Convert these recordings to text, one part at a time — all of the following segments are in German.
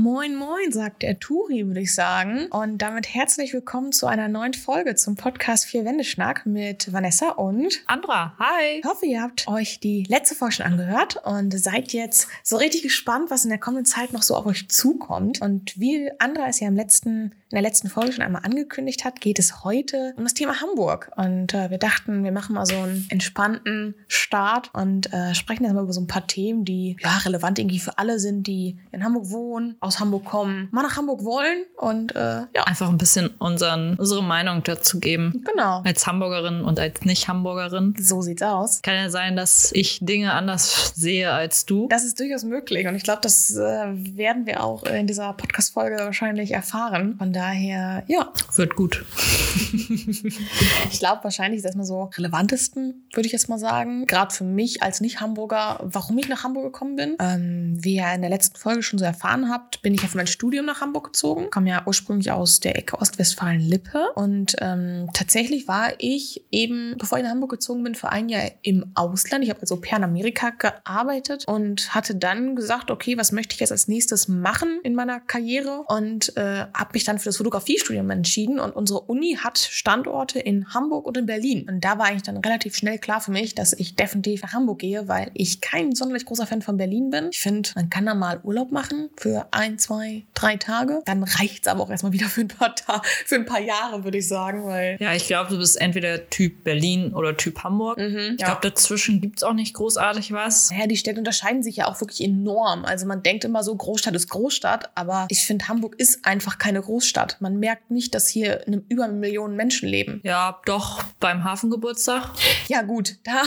Moin, moin, sagt der Turi, würde ich sagen. Und damit herzlich willkommen zu einer neuen Folge zum Podcast Vier Wendeschnack mit Vanessa und Andra. Hi. Ich hoffe, ihr habt euch die letzte Folge schon angehört und seid jetzt so richtig gespannt, was in der kommenden Zeit noch so auf euch zukommt. Und wie Andra es ja im letzten, in der letzten Folge schon einmal angekündigt hat, geht es heute um das Thema Hamburg. Und äh, wir dachten, wir machen mal so einen entspannten Start und äh, sprechen jetzt mal über so ein paar Themen, die ja relevant irgendwie für alle sind, die in Hamburg wohnen, aus Hamburg kommen, mal nach Hamburg wollen und äh, ja. Einfach ein bisschen unseren, unsere Meinung dazu geben. Genau. Als Hamburgerin und als Nicht-Hamburgerin. So sieht's aus. Kann ja sein, dass ich Dinge anders sehe als du. Das ist durchaus möglich und ich glaube, das äh, werden wir auch in dieser Podcast-Folge wahrscheinlich erfahren. Von daher, ja. Wird gut. ich glaube, wahrscheinlich ist das mal so relevantesten, würde ich jetzt mal sagen. Gerade für mich als Nicht-Hamburger, warum ich nach Hamburg gekommen bin. Ähm, wie ihr in der letzten Folge schon so erfahren habt, bin ich für mein Studium nach Hamburg gezogen. Komme ja ursprünglich aus der Ecke Ostwestfalen-Lippe. Und ähm, tatsächlich war ich eben, bevor ich nach Hamburg gezogen bin, für ein Jahr im Ausland. Ich habe also per in Amerika gearbeitet und hatte dann gesagt, okay, was möchte ich jetzt als nächstes machen in meiner Karriere? Und äh, habe mich dann für das Fotografiestudium entschieden. Und unsere Uni hat Standorte in Hamburg und in Berlin. Und da war eigentlich dann relativ schnell klar für mich, dass ich definitiv nach Hamburg gehe, weil ich kein sonderlich großer Fan von Berlin bin. Ich finde, man kann da mal Urlaub machen für ein, zwei, drei Tage. Dann reicht es aber auch erstmal wieder für ein paar Ta für ein paar Jahre, würde ich sagen. Weil ja, ich glaube, du bist entweder Typ Berlin oder Typ Hamburg. Mhm, ich glaube, dazwischen gibt es auch nicht großartig was. Naja, die Städte unterscheiden sich ja auch wirklich enorm. Also man denkt immer so, Großstadt ist Großstadt, aber ich finde, Hamburg ist einfach keine Großstadt. Man merkt nicht, dass hier eine, über eine Million Menschen leben. Ja, doch, beim Hafengeburtstag. Ja, gut, da,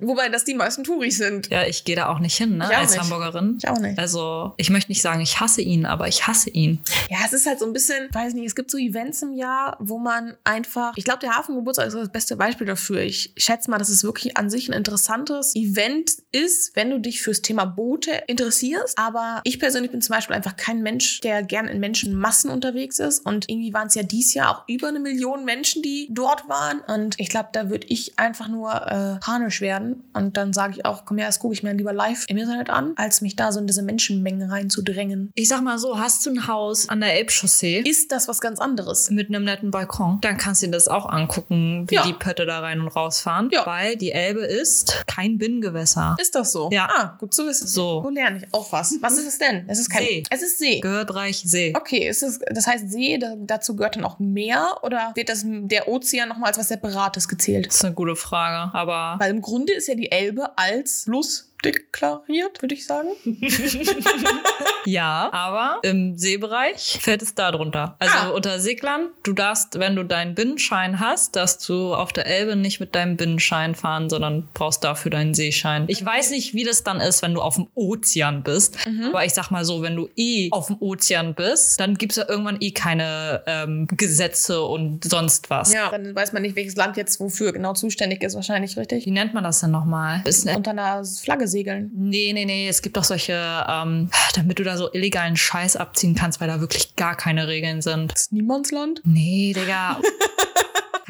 wobei das die meisten Touris sind. Ja, ich gehe da auch nicht hin, ne, Ich als nicht. Hamburgerin. Ich auch nicht. Also, ich möchte nicht sagen, ich hasse ihn, aber ich hasse ihn. Ja, es ist halt so ein bisschen, weiß nicht, es gibt so Events im Jahr, wo man einfach, ich glaube, der Hafengeburtstag ist das beste Beispiel dafür. Ich schätze mal, dass es wirklich an sich ein interessantes Event ist, wenn du dich fürs Thema Boote interessierst. Aber ich persönlich bin zum Beispiel einfach kein Mensch, der gern in Menschenmassen unterwegs ist. Und irgendwie waren es ja dieses Jahr auch über eine Million Menschen, die dort waren. Und ich glaube, da würde ich einfach nur äh, panisch werden. Und dann sage ich auch, komm her, das gucke ich mir lieber live im Internet an, als mich da so in diese Menschenmengen reinzudrängen. Ich sag mal so, hast du ein Haus an der Elbchaussee Ist das was ganz anderes? mit einem netten Balkon, dann kannst du dir das auch angucken, wie Ja. die Pötte da rein und rausfahren. Ja. Weil die Elbe ist kein Binnengewässer. Ist das so? Ja. Ah, gut zu wissen. So. So lerne ich auch was. Was ist es denn? Es ist kein See. Es ist See. Gehörbereich See. Okay, ist es, das heißt See, da, dazu gehört dann auch Meer oder wird das der Ozean nochmal als was Separates gezählt? Das ist eine gute Frage, aber Weil im Grunde ist ja die Elbe als Fluss deklariert, würde ich sagen. ja, aber im Seebereich fällt es da drunter. Also Ah. unter Seglern, du darfst, wenn du deinen Binnenschein hast, darfst du auf der Elbe nicht mit deinem Binnenschein fahren, sondern brauchst dafür deinen Seeschein. Ich weiß nicht, wie das dann ist, wenn du auf dem Ozean bist, Mhm. aber ich sag mal so, wenn du eh auf dem Ozean bist, dann gibt's ja irgendwann eh keine ähm, Gesetze und sonst was. Ja, dann weiß man nicht, welches Land jetzt wofür genau zuständig ist, wahrscheinlich richtig. Wie nennt man das denn nochmal? Ist Unter einer Flagge segeln. Nee, nee, nee. Es gibt doch solche, ähm, damit du da so illegalen Scheiß abziehen kannst, weil da wirklich gar keine Regeln sind. Das ist Niemandsland. Nee, Digga.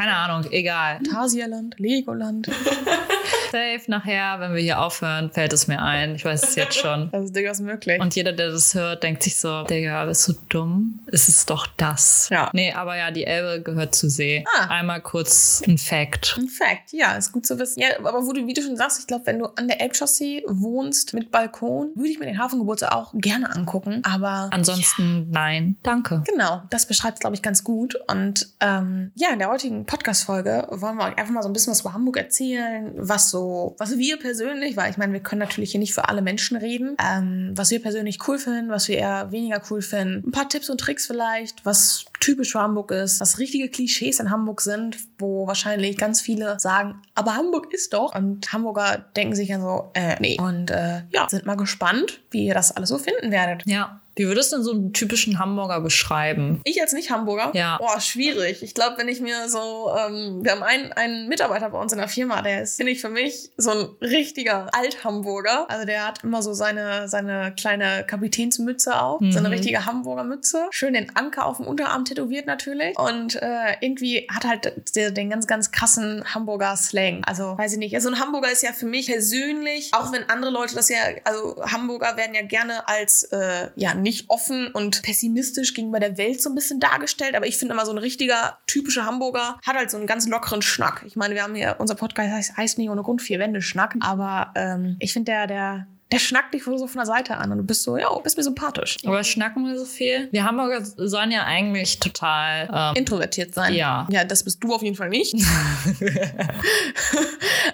Keine Ahnung, egal. Tasierland, Legoland. Safe nachher, wenn wir hier aufhören, fällt es mir ein. Ich weiß es jetzt schon. Das ist durchaus möglich. Und jeder, der das hört, denkt sich so, Digga, bist du dumm? Es ist doch das. Ja. Nee, aber ja, die Elbe gehört zu See. Ah. Einmal kurz ein Fact. Ein Fact, ja, ist gut zu wissen. Ja, aber wo du, wie du schon sagst, ich glaube, wenn du an der Elbchaussee wohnst mit Balkon, würde ich mir den Hafengeburtstag auch gerne angucken. Aber Ansonsten, nein, danke. Genau, das beschreibt es, glaube ich, ganz gut. Und ähm, ja, in der heutigen Podcast-Folge wollen wir euch einfach mal so ein bisschen was über Hamburg erzählen, was so, was wir persönlich, weil ich meine, wir können natürlich hier nicht für alle Menschen reden, ähm, was wir persönlich cool finden, was wir eher weniger cool finden. Ein paar Tipps und Tricks vielleicht, was typisch für Hamburg ist, was richtige Klischees in Hamburg sind, wo wahrscheinlich ganz viele sagen, aber Hamburg ist doch. Und Hamburger denken sich ja so, äh, nee. Und äh, ja, sind mal gespannt, wie ihr das alles so finden werdet. Ja. Wie würdest du denn so einen typischen Hamburger beschreiben? Ich als Nicht-Hamburger? Ja. Boah, schwierig. Ich glaube, wenn ich mir so, ähm, wir haben einen, einen Mitarbeiter bei uns in der Firma, der ist, finde ich, für mich so ein richtiger Alt-Hamburger. Also der hat immer so seine, seine kleine Kapitänsmütze auf, so eine Mhm. richtige Hamburger Mütze. Schön den Anker auf dem Unterarm tätowiert natürlich. Und äh, irgendwie hat halt der, den ganz, ganz krassen Hamburger Slang. Also, weiß ich nicht. Also ein Hamburger ist ja für mich persönlich, auch wenn andere Leute das ja, also Hamburger werden ja gerne als, äh, ja, nicht offen und pessimistisch gegenüber der Welt so ein bisschen dargestellt. Aber ich finde immer so ein richtiger, typischer Hamburger hat halt so einen ganz lockeren Schnack. Ich meine, wir haben hier, unser Podcast heißt, heißt nicht ohne Grund vier Wände Schnack. Aber ähm, ich finde, der, der, der schnackt dich so von der Seite an und du bist so, ja, bist mir sympathisch. Aber schnacken wir so viel? Wir Hamburger sollen ja eigentlich total ähm, introvertiert sein. Ja. Ja, das bist du auf jeden Fall nicht.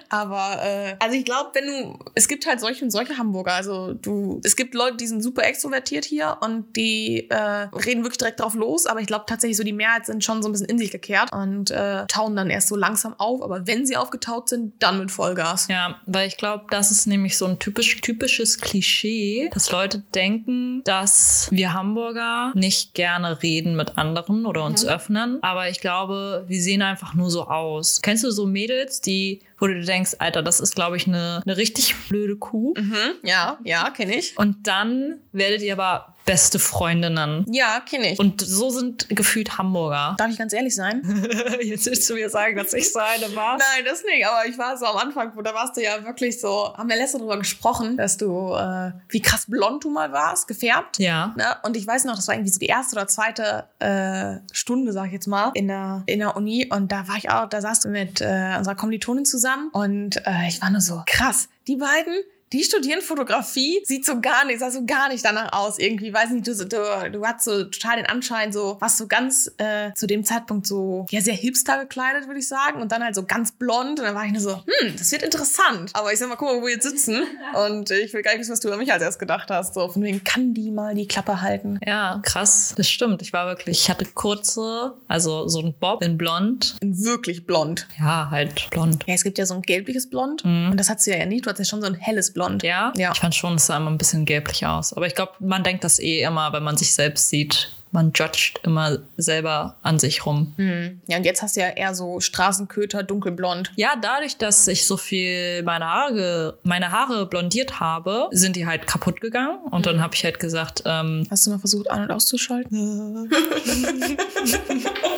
Aber äh, also ich glaube, wenn du, es gibt halt solche und solche Hamburger. Also du, es gibt Leute, die sind super extrovertiert hier und die äh, reden wirklich direkt drauf los. Aber ich glaube tatsächlich so die Mehrheit sind schon so ein bisschen in sich gekehrt und äh, tauen dann erst so langsam auf. Aber wenn sie aufgetaut sind, dann mit Vollgas. Ja, weil ich glaube, das ist nämlich so ein typisch typisches Klischee, dass Leute denken, dass wir Hamburger nicht gerne reden mit anderen oder uns öffnen. Aber ich glaube, wir sehen einfach nur so aus. Kennst du so Mädels, die wo du denkst, Alter, das ist, glaube ich, eine, eine richtig blöde Kuh. Mhm, ja, ja, kenne ich. Und dann werdet ihr aber beste Freundinnen. Ja, kenne ich. Und so sind gefühlt Hamburger. Darf ich ganz ehrlich sein? Jetzt willst du mir sagen, dass ich so eine war? Nein, das nicht. Aber ich war so am Anfang, da warst du ja wirklich so, haben wir letzte drüber gesprochen, dass du, äh, wie krass blond du mal warst, gefärbt. Ja. Ne? Und ich weiß noch, das war irgendwie so die erste oder zweite äh, Stunde, sag ich jetzt mal, in der, in der Uni. Und da war ich auch, da saß du mit äh, unserer Kommilitonin zusammen. Und äh, ich war nur so, krass, die beiden, die studieren Fotografie, sieht so gar nicht, sah so gar nicht danach aus irgendwie. Weiß nicht, du, du, du hast so total den Anschein, so, warst so ganz äh, zu dem Zeitpunkt so, ja, sehr hipster gekleidet, würde ich sagen. Und dann halt so ganz blond. Und dann war ich nur so, hm, das wird interessant. Aber ich sag mal, guck mal, wo wir jetzt sitzen. Und ich will gar nicht wissen, was du über mich als erst gedacht hast. So, von wegen, kann die mal die Klappe halten? Ja, krass. Das stimmt. Ich war wirklich, ich hatte kurze, also so ein Bob in blond. Wirklich blond. Ja, halt blond. Ja, es gibt ja so ein gelbliches Blond. Und das hat sie ja nicht. Du hast ja schon so ein helles Blond. Ja? Ja. Ich fand schon, es sah immer ein bisschen gelblich aus. Aber ich glaube, man denkt das eh immer, wenn man sich selbst sieht. Man judgt immer selber an sich rum. Hm. Ja, und jetzt hast du ja eher so Straßenköter, dunkelblond. Ja, dadurch, dass ich so viel meine Haare, meine Haare blondiert habe, sind die halt kaputt gegangen. Und dann habe ich halt gesagt, ähm, Hast du mal versucht, an- und auszuschalten?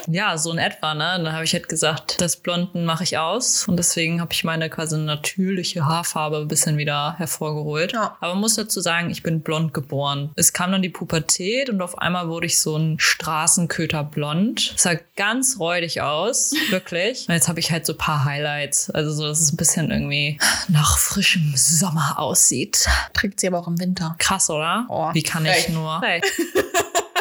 ja, so in etwa, ne? Dann habe ich halt gesagt, das Blonden mache ich aus. Und deswegen habe ich meine quasi natürliche Haarfarbe ein bisschen wieder hervorgeholt. Ja. Aber man muss dazu sagen, ich bin blond geboren. Es kam dann die Pubertät und auf einmal wurde ich so ein Straßenköter blond. sah ganz räudig aus, wirklich. Und jetzt habe ich halt so ein paar Highlights. Also so, dass es ein bisschen irgendwie nach frischem Sommer aussieht. Trägt sie aber auch im Winter. Krass, oder? Oh, Wie kann frech. ich nur? Frech.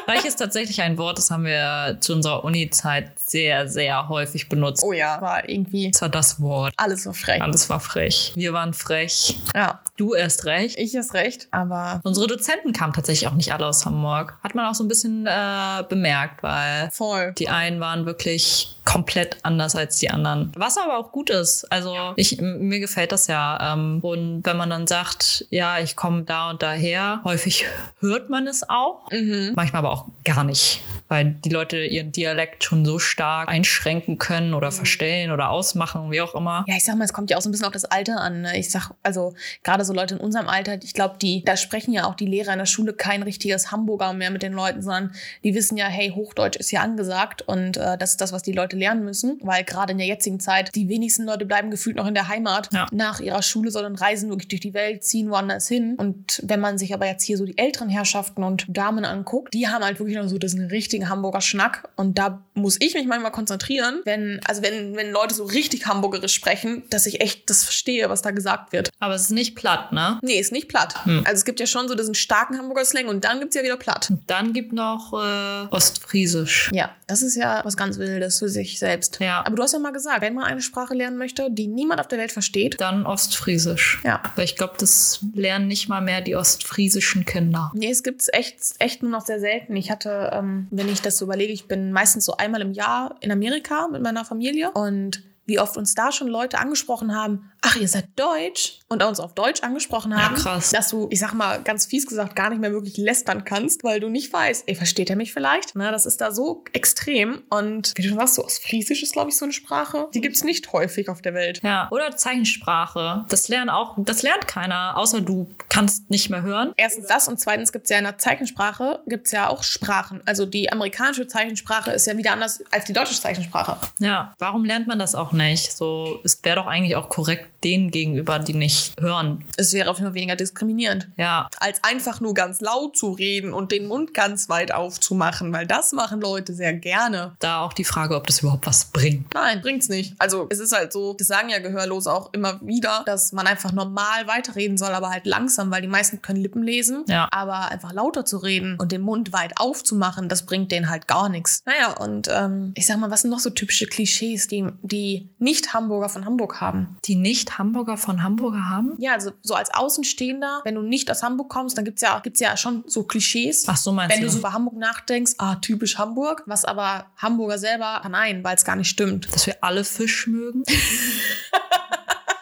Frech ist tatsächlich ein Wort, das haben wir zu unserer Uni-Zeit sehr, sehr häufig benutzt. Oh ja, war irgendwie Das war das Wort. alles so frech. Alles war frech. Wir waren frech. Ja, Du erst recht. ich ist recht, aber Unsere Dozenten kamen tatsächlich auch nicht alle aus Hamburg. Hat man auch so ein bisschen äh, bemerkt, weil voll. die einen waren wirklich komplett anders als die anderen. Was aber auch gut ist. Also ich, m- mir gefällt das ja. Ähm, und wenn man dann sagt, ja, ich komme da und daher, häufig hört man es auch. Mhm. Manchmal aber auch gar nicht, weil die Leute ihren Dialekt schon so stark einschränken können oder verstellen oder ausmachen, wie auch immer. Ja, ich sag mal, es kommt ja auch so ein bisschen auf das Alter an. Ne? Ich sag, also gerade so Leute in unserem Alter, ich glaube, die, da sprechen ja auch die Lehrer in der Schule kein richtiges Hamburger mehr mit den Leuten, sondern die wissen ja, hey, Hochdeutsch ist ja angesagt und äh, das ist das, was die Leute lernen müssen, weil gerade in der jetzigen Zeit die wenigsten Leute bleiben gefühlt noch in der Heimat Ja. nach ihrer Schule, sondern reisen wirklich durch die Welt, ziehen woanders hin. Und wenn man sich aber jetzt hier so die älteren Herrschaften und Damen anguckt, die haben halt wirklich noch so diesen richtigen Hamburger Schnack und da muss ich mich manchmal konzentrieren, wenn, also wenn, wenn Leute so richtig hamburgerisch sprechen, dass ich echt das verstehe, was da gesagt wird. Aber es ist nicht platt, ne? Nee, ist nicht platt. Also es gibt ja schon so diesen starken Hamburger Slang und dann gibt's ja wieder platt. Dann gibt noch äh, Ostfriesisch. Ja, das ist ja was ganz Wildes für sich selbst. Ja. Aber du hast ja mal gesagt, wenn man eine Sprache lernen möchte, die niemand auf der Welt versteht, Dann Ostfriesisch. ja. Weil ich glaube, das lernen nicht mal mehr die ostfriesischen Kinder. Nee, es gibt's echt, echt nur noch sehr selten. Ich hatte, ähm, wenn ich das so überlege, ich bin meistens so einmal im Jahr in Amerika mit meiner Familie. Und wie oft uns da schon Leute angesprochen haben, ach, ihr seid Deutsch und uns auf Deutsch angesprochen haben, krass. dass du, ich sag mal, ganz fies gesagt, gar nicht mehr wirklich lästern kannst, weil du nicht weißt, ey, versteht er mich vielleicht? Na, das ist da so extrem und wie du schon sagst, so Ostfriesisch ist, glaube ich, so eine Sprache, die gibt's nicht häufig auf der Welt. Ja, oder Zeichensprache. Das lernen auch, das lernt keiner, außer du kannst nicht mehr hören. Erstens das und zweitens gibt es ja in der Zeichensprache gibt's ja auch Sprachen. Also die amerikanische Zeichensprache ist ja wieder anders als die deutsche Zeichensprache. Ja, warum lernt man das auch nicht? So, es wäre doch eigentlich auch korrekt, denen gegenüber, die nicht hören. Es wäre auf jeden Fall weniger diskriminierend. Ja. Als einfach nur ganz laut zu reden und den Mund ganz weit aufzumachen, weil das machen Leute sehr gerne. Da auch die Frage, ob das überhaupt was bringt. Nein, bringt's nicht. Also es ist halt so, das sagen ja Gehörlose auch immer wieder, dass man einfach normal weiterreden soll, aber halt langsam, weil die meisten können Lippen lesen. Ja. Aber einfach lauter zu reden und den Mund weit aufzumachen, das bringt denen halt gar nichts. Naja, und ähm, ich sag mal, was sind noch so typische Klischees, die, die Nicht-Hamburger von Hamburg haben? Die nicht Hamburger von Hamburger haben? Ja, also so als Außenstehender, wenn du nicht aus Hamburg kommst, dann gibt's ja, gibt's ja schon so Klischees. Ach so, meinst Wenn du du? so über Hamburg nachdenkst, ah, typisch Hamburg, was aber Hamburger selber nein, weil es gar nicht stimmt. Dass wir alle Fisch mögen?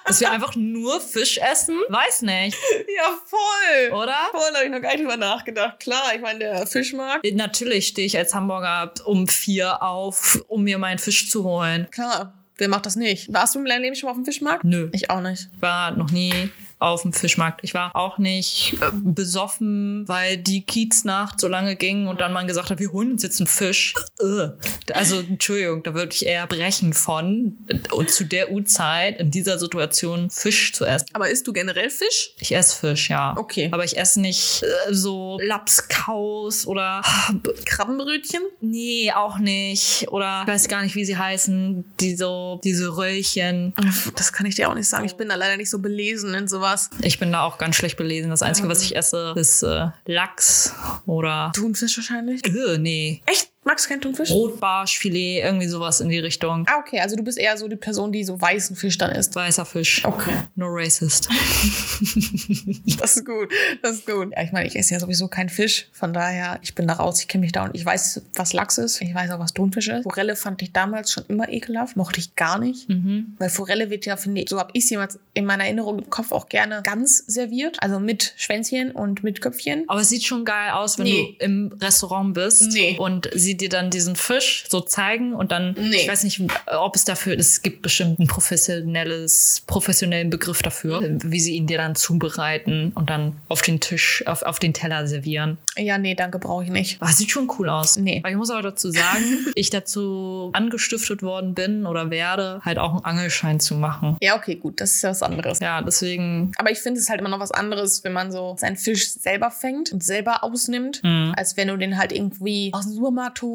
Dass wir einfach nur Fisch essen? Weiß nicht, Ja, voll. oder? Voll, habe ich noch gar nicht drüber nachgedacht. Klar, ich meine, der Fischmarkt. Natürlich stehe ich als Hamburger um vier auf, um mir meinen Fisch zu holen. Klar, wer macht das nicht? Warst du in deinem Leben schon mal auf dem Fischmarkt? Nö. Ich auch nicht. Ich war noch nie auf dem Fischmarkt. Ich war auch nicht äh, besoffen, weil die Kieznacht so lange ging und dann man gesagt hat, wir holen uns jetzt einen Fisch. Äh. Also, Entschuldigung, da würde ich eher brechen von, und zu der Uhrzeit in dieser Situation Fisch zu essen. Aber isst du generell Fisch? Ich esse Fisch, ja. Okay. Aber ich esse nicht äh, so Lapskaus oder Krabbenbrötchen? nee, auch nicht. Oder ich weiß gar nicht, wie sie heißen. Die so, diese Röllchen. Das kann ich dir auch nicht sagen. Ich bin da leider nicht so belesen in sowas. Ich bin da auch ganz schlecht belesen. Das Einzige, was ich esse, ist äh, Lachs oder. Thunfisch wahrscheinlich. Äh, nee. Echt? Magst du keinen Thunfisch? Rotbarschfilet, irgendwie sowas in die Richtung. Ah, okay. Also du bist eher so die Person, die so weißen Fisch dann isst. Weißer Fisch. Okay. No racist. Das ist gut. Das ist gut. Ja, ich meine, ich esse ja sowieso keinen Fisch. Von daher, ich bin da raus. Ich kenne mich da und ich weiß, was Lachs ist. Ich weiß auch, was Thunfisch ist. Forelle fand ich damals schon immer ekelhaft. Mochte ich gar nicht. Mhm. Weil Forelle wird ja, finde ich, so habe ich es jemals in meiner Erinnerung im Kopf auch gerne ganz serviert. Also mit Schwänzchen und mit Köpfchen. Aber es sieht schon geil aus, wenn Nee. du im Restaurant bist Nee. und sie dir dann diesen Fisch so zeigen und dann, Nee. ich weiß nicht, ob es dafür, es gibt bestimmt ein professionelles, professionellen Begriff dafür, wie sie ihn dir dann zubereiten und dann auf den Tisch, auf, auf den Teller servieren. Ja, nee, danke, brauche ich nicht. Es sieht schon cool aus. Nee. Aber ich muss aber dazu sagen, ich dazu angestiftet worden bin oder werde, halt auch einen Angelschein zu machen. Ja, okay, gut, das ist ja was anderes. Ja, deswegen, Aber ich finde es halt immer noch was anderes, wenn man so seinen Fisch selber fängt und selber ausnimmt, Mhm. als wenn du den halt irgendwie aus dem Supermarkt holst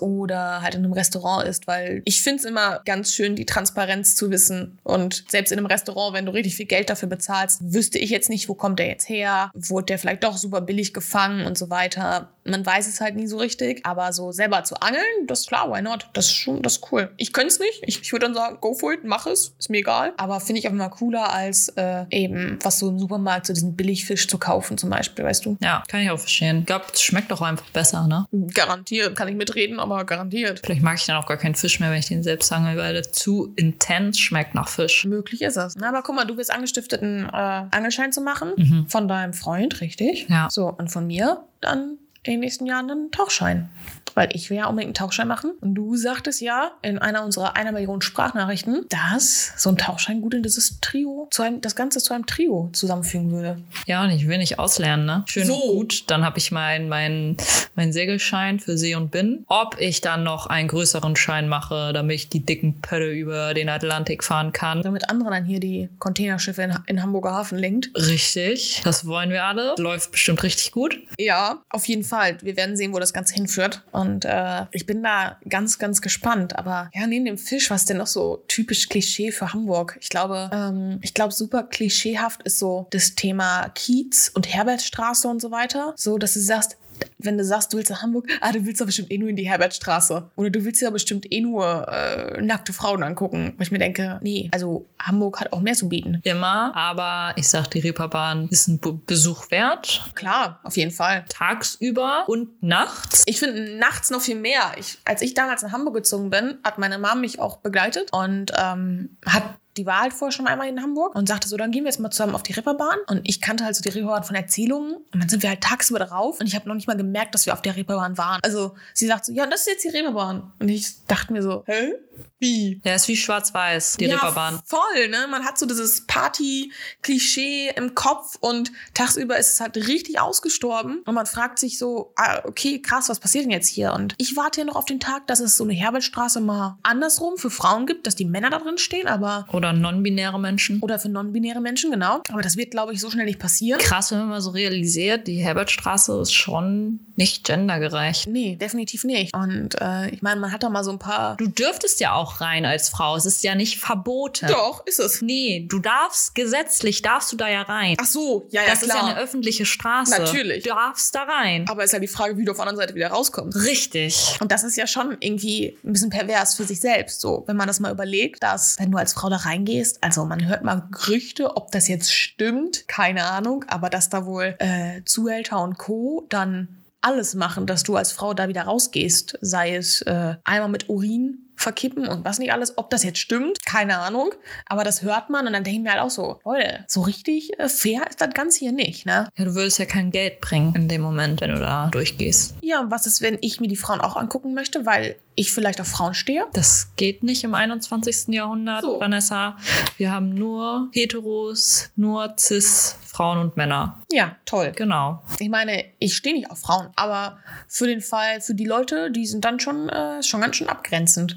oder halt in einem Restaurant isst, weil ich finde es immer ganz schön, die Transparenz zu wissen. Und selbst in einem Restaurant, wenn du richtig viel Geld dafür bezahlst, wüsste ich jetzt nicht, wo kommt der jetzt her, wurde der vielleicht doch super billig gefangen und so weiter. Man weiß es halt nie so richtig, aber so selber zu angeln, das ist klar, why not? Das ist schon, das ist cool. Ich könnte es nicht. Ich, ich würde dann sagen, go for it, mach es, ist mir egal. Aber finde ich auch immer cooler, als äh, eben was so im Supermarkt, so diesen Billigfisch zu kaufen zum Beispiel, weißt du? ja, kann ich auch verstehen. Ich glaube, es schmeckt auch einfach besser, ne? Garantiert, kann ich mitreden, aber garantiert. Vielleicht mag ich dann auch gar keinen Fisch mehr, wenn ich den selbst angel, weil der zu intens schmeckt nach Fisch. Möglich ist es. Na, aber guck mal, du bist angestiftet, einen äh, Angelschein zu machen. Mhm. Von deinem Freund, richtig? Ja. So, und von mir dann in den nächsten Jahren einen Tauchschein. Weil ich will ja unbedingt einen Tauchschein machen. Und du sagtest ja in einer unserer einer Million Sprachnachrichten, dass so ein Tauchschein gut in dieses Trio, zu einem, das Ganze zu einem Trio zusammenfügen würde. Ja, und ich will nicht auslernen, ne? Schön So. und gut. Dann habe ich meinen mein, mein Segelschein für See und Binnen. Ob ich dann noch einen größeren Schein mache, damit ich die dicken Pötte über den Atlantik fahren kann. Damit andere dann hier die Containerschiffe in, in Hamburger Hafen lenkt. Richtig, das wollen wir alle. Läuft bestimmt richtig gut. Ja, auf jeden Fall. Wir werden sehen, wo das Ganze hinführt. Und äh, ich bin da ganz, ganz gespannt. Aber ja, neben dem Fisch, was denn noch so typisch Klischee für Hamburg? Ich glaube, ähm, ich glaube, super klischeehaft ist so das Thema Kiez und Herbertstraße und so weiter. So, dass du sagst, wenn du sagst, du willst nach Hamburg, ah, du willst doch bestimmt eh nur in die Herbertstraße. Oder du willst ja bestimmt eh nur äh, nackte Frauen angucken. Wo ich mir denke, nee, also Hamburg hat auch mehr zu bieten. Immer, aber ich sag, die Reeperbahn ist ein Be Besuch wert. Klar, auf jeden Fall. Tagsüber und nachts. Ich finde nachts noch viel mehr. Ich, als ich damals nach Hamburg gezogen bin, hat meine Mom mich auch begleitet und ähm, hat die war halt vorher schon einmal in Hamburg und sagte so, dann gehen wir jetzt mal zusammen auf die Reeperbahn. Und ich kannte halt so die Reeperbahn von Erzählungen. Und dann sind wir halt tagsüber drauf und ich habe noch nicht mal gemerkt, dass wir auf der Reeperbahn waren. Also sie sagt so, ja, das ist jetzt die Reeperbahn. Und ich dachte mir so, hä? Wie? Ja, ist wie schwarz-weiß, die ja, Reeperbahn. voll, ne? Man hat so dieses Party-Klischee im Kopf und tagsüber ist es halt richtig ausgestorben. Und man fragt sich so, ah, okay, krass, was passiert denn jetzt hier? Und ich warte ja noch auf den Tag, dass es so eine Herbertstraße mal andersrum für Frauen gibt, dass die Männer da drin stehen, aber Oder Oder non-binäre Menschen. Oder für non-binäre Menschen, genau. Aber das wird, glaube ich, so schnell nicht passieren. Krass, wenn man mal so realisiert, die Herbertstraße ist schon nicht gendergerecht. Nee, definitiv nicht. Und äh, ich meine, man hat da mal so ein paar. Du dürftest ja auch rein als Frau. Es ist ja nicht verboten. Doch, ist es. Nee, du darfst, gesetzlich darfst du da ja rein. Ach so, ja, ja, das klar. ist ja eine öffentliche Straße. Natürlich. Du darfst da rein. Aber ist ja die Frage, wie du auf der anderen Seite wieder rauskommst. Richtig. Und das ist ja schon irgendwie ein bisschen pervers für sich selbst. So, wenn man das mal überlegt, dass, wenn du als Frau da reingehst, also man hört mal Gerüchte, ob das jetzt stimmt, keine Ahnung, aber dass da wohl äh, Zuhälter und Co. dann alles machen, dass du als Frau da wieder rausgehst. Sei es äh, einmal mit Urin verkippen und was nicht alles. Ob das jetzt stimmt, keine Ahnung. Aber das hört man und dann denken wir halt auch so, Leute, so richtig äh, fair ist das Ganze hier nicht, ne? Ja, du würdest ja kein Geld bringen in dem Moment, wenn du da durchgehst. Ja, und was ist, wenn ich mir die Frauen auch angucken möchte, weil ich vielleicht auf Frauen stehe? Das geht nicht im 21. Jahrhundert, So. Vanessa. Wir haben nur Heteros, nur Cis, Frauen und Männer. Ja, toll. Genau. Ich meine, ich stehe nicht auf Frauen, aber für den Fall, für die Leute, die sind dann schon, äh, schon ganz schön abgrenzend.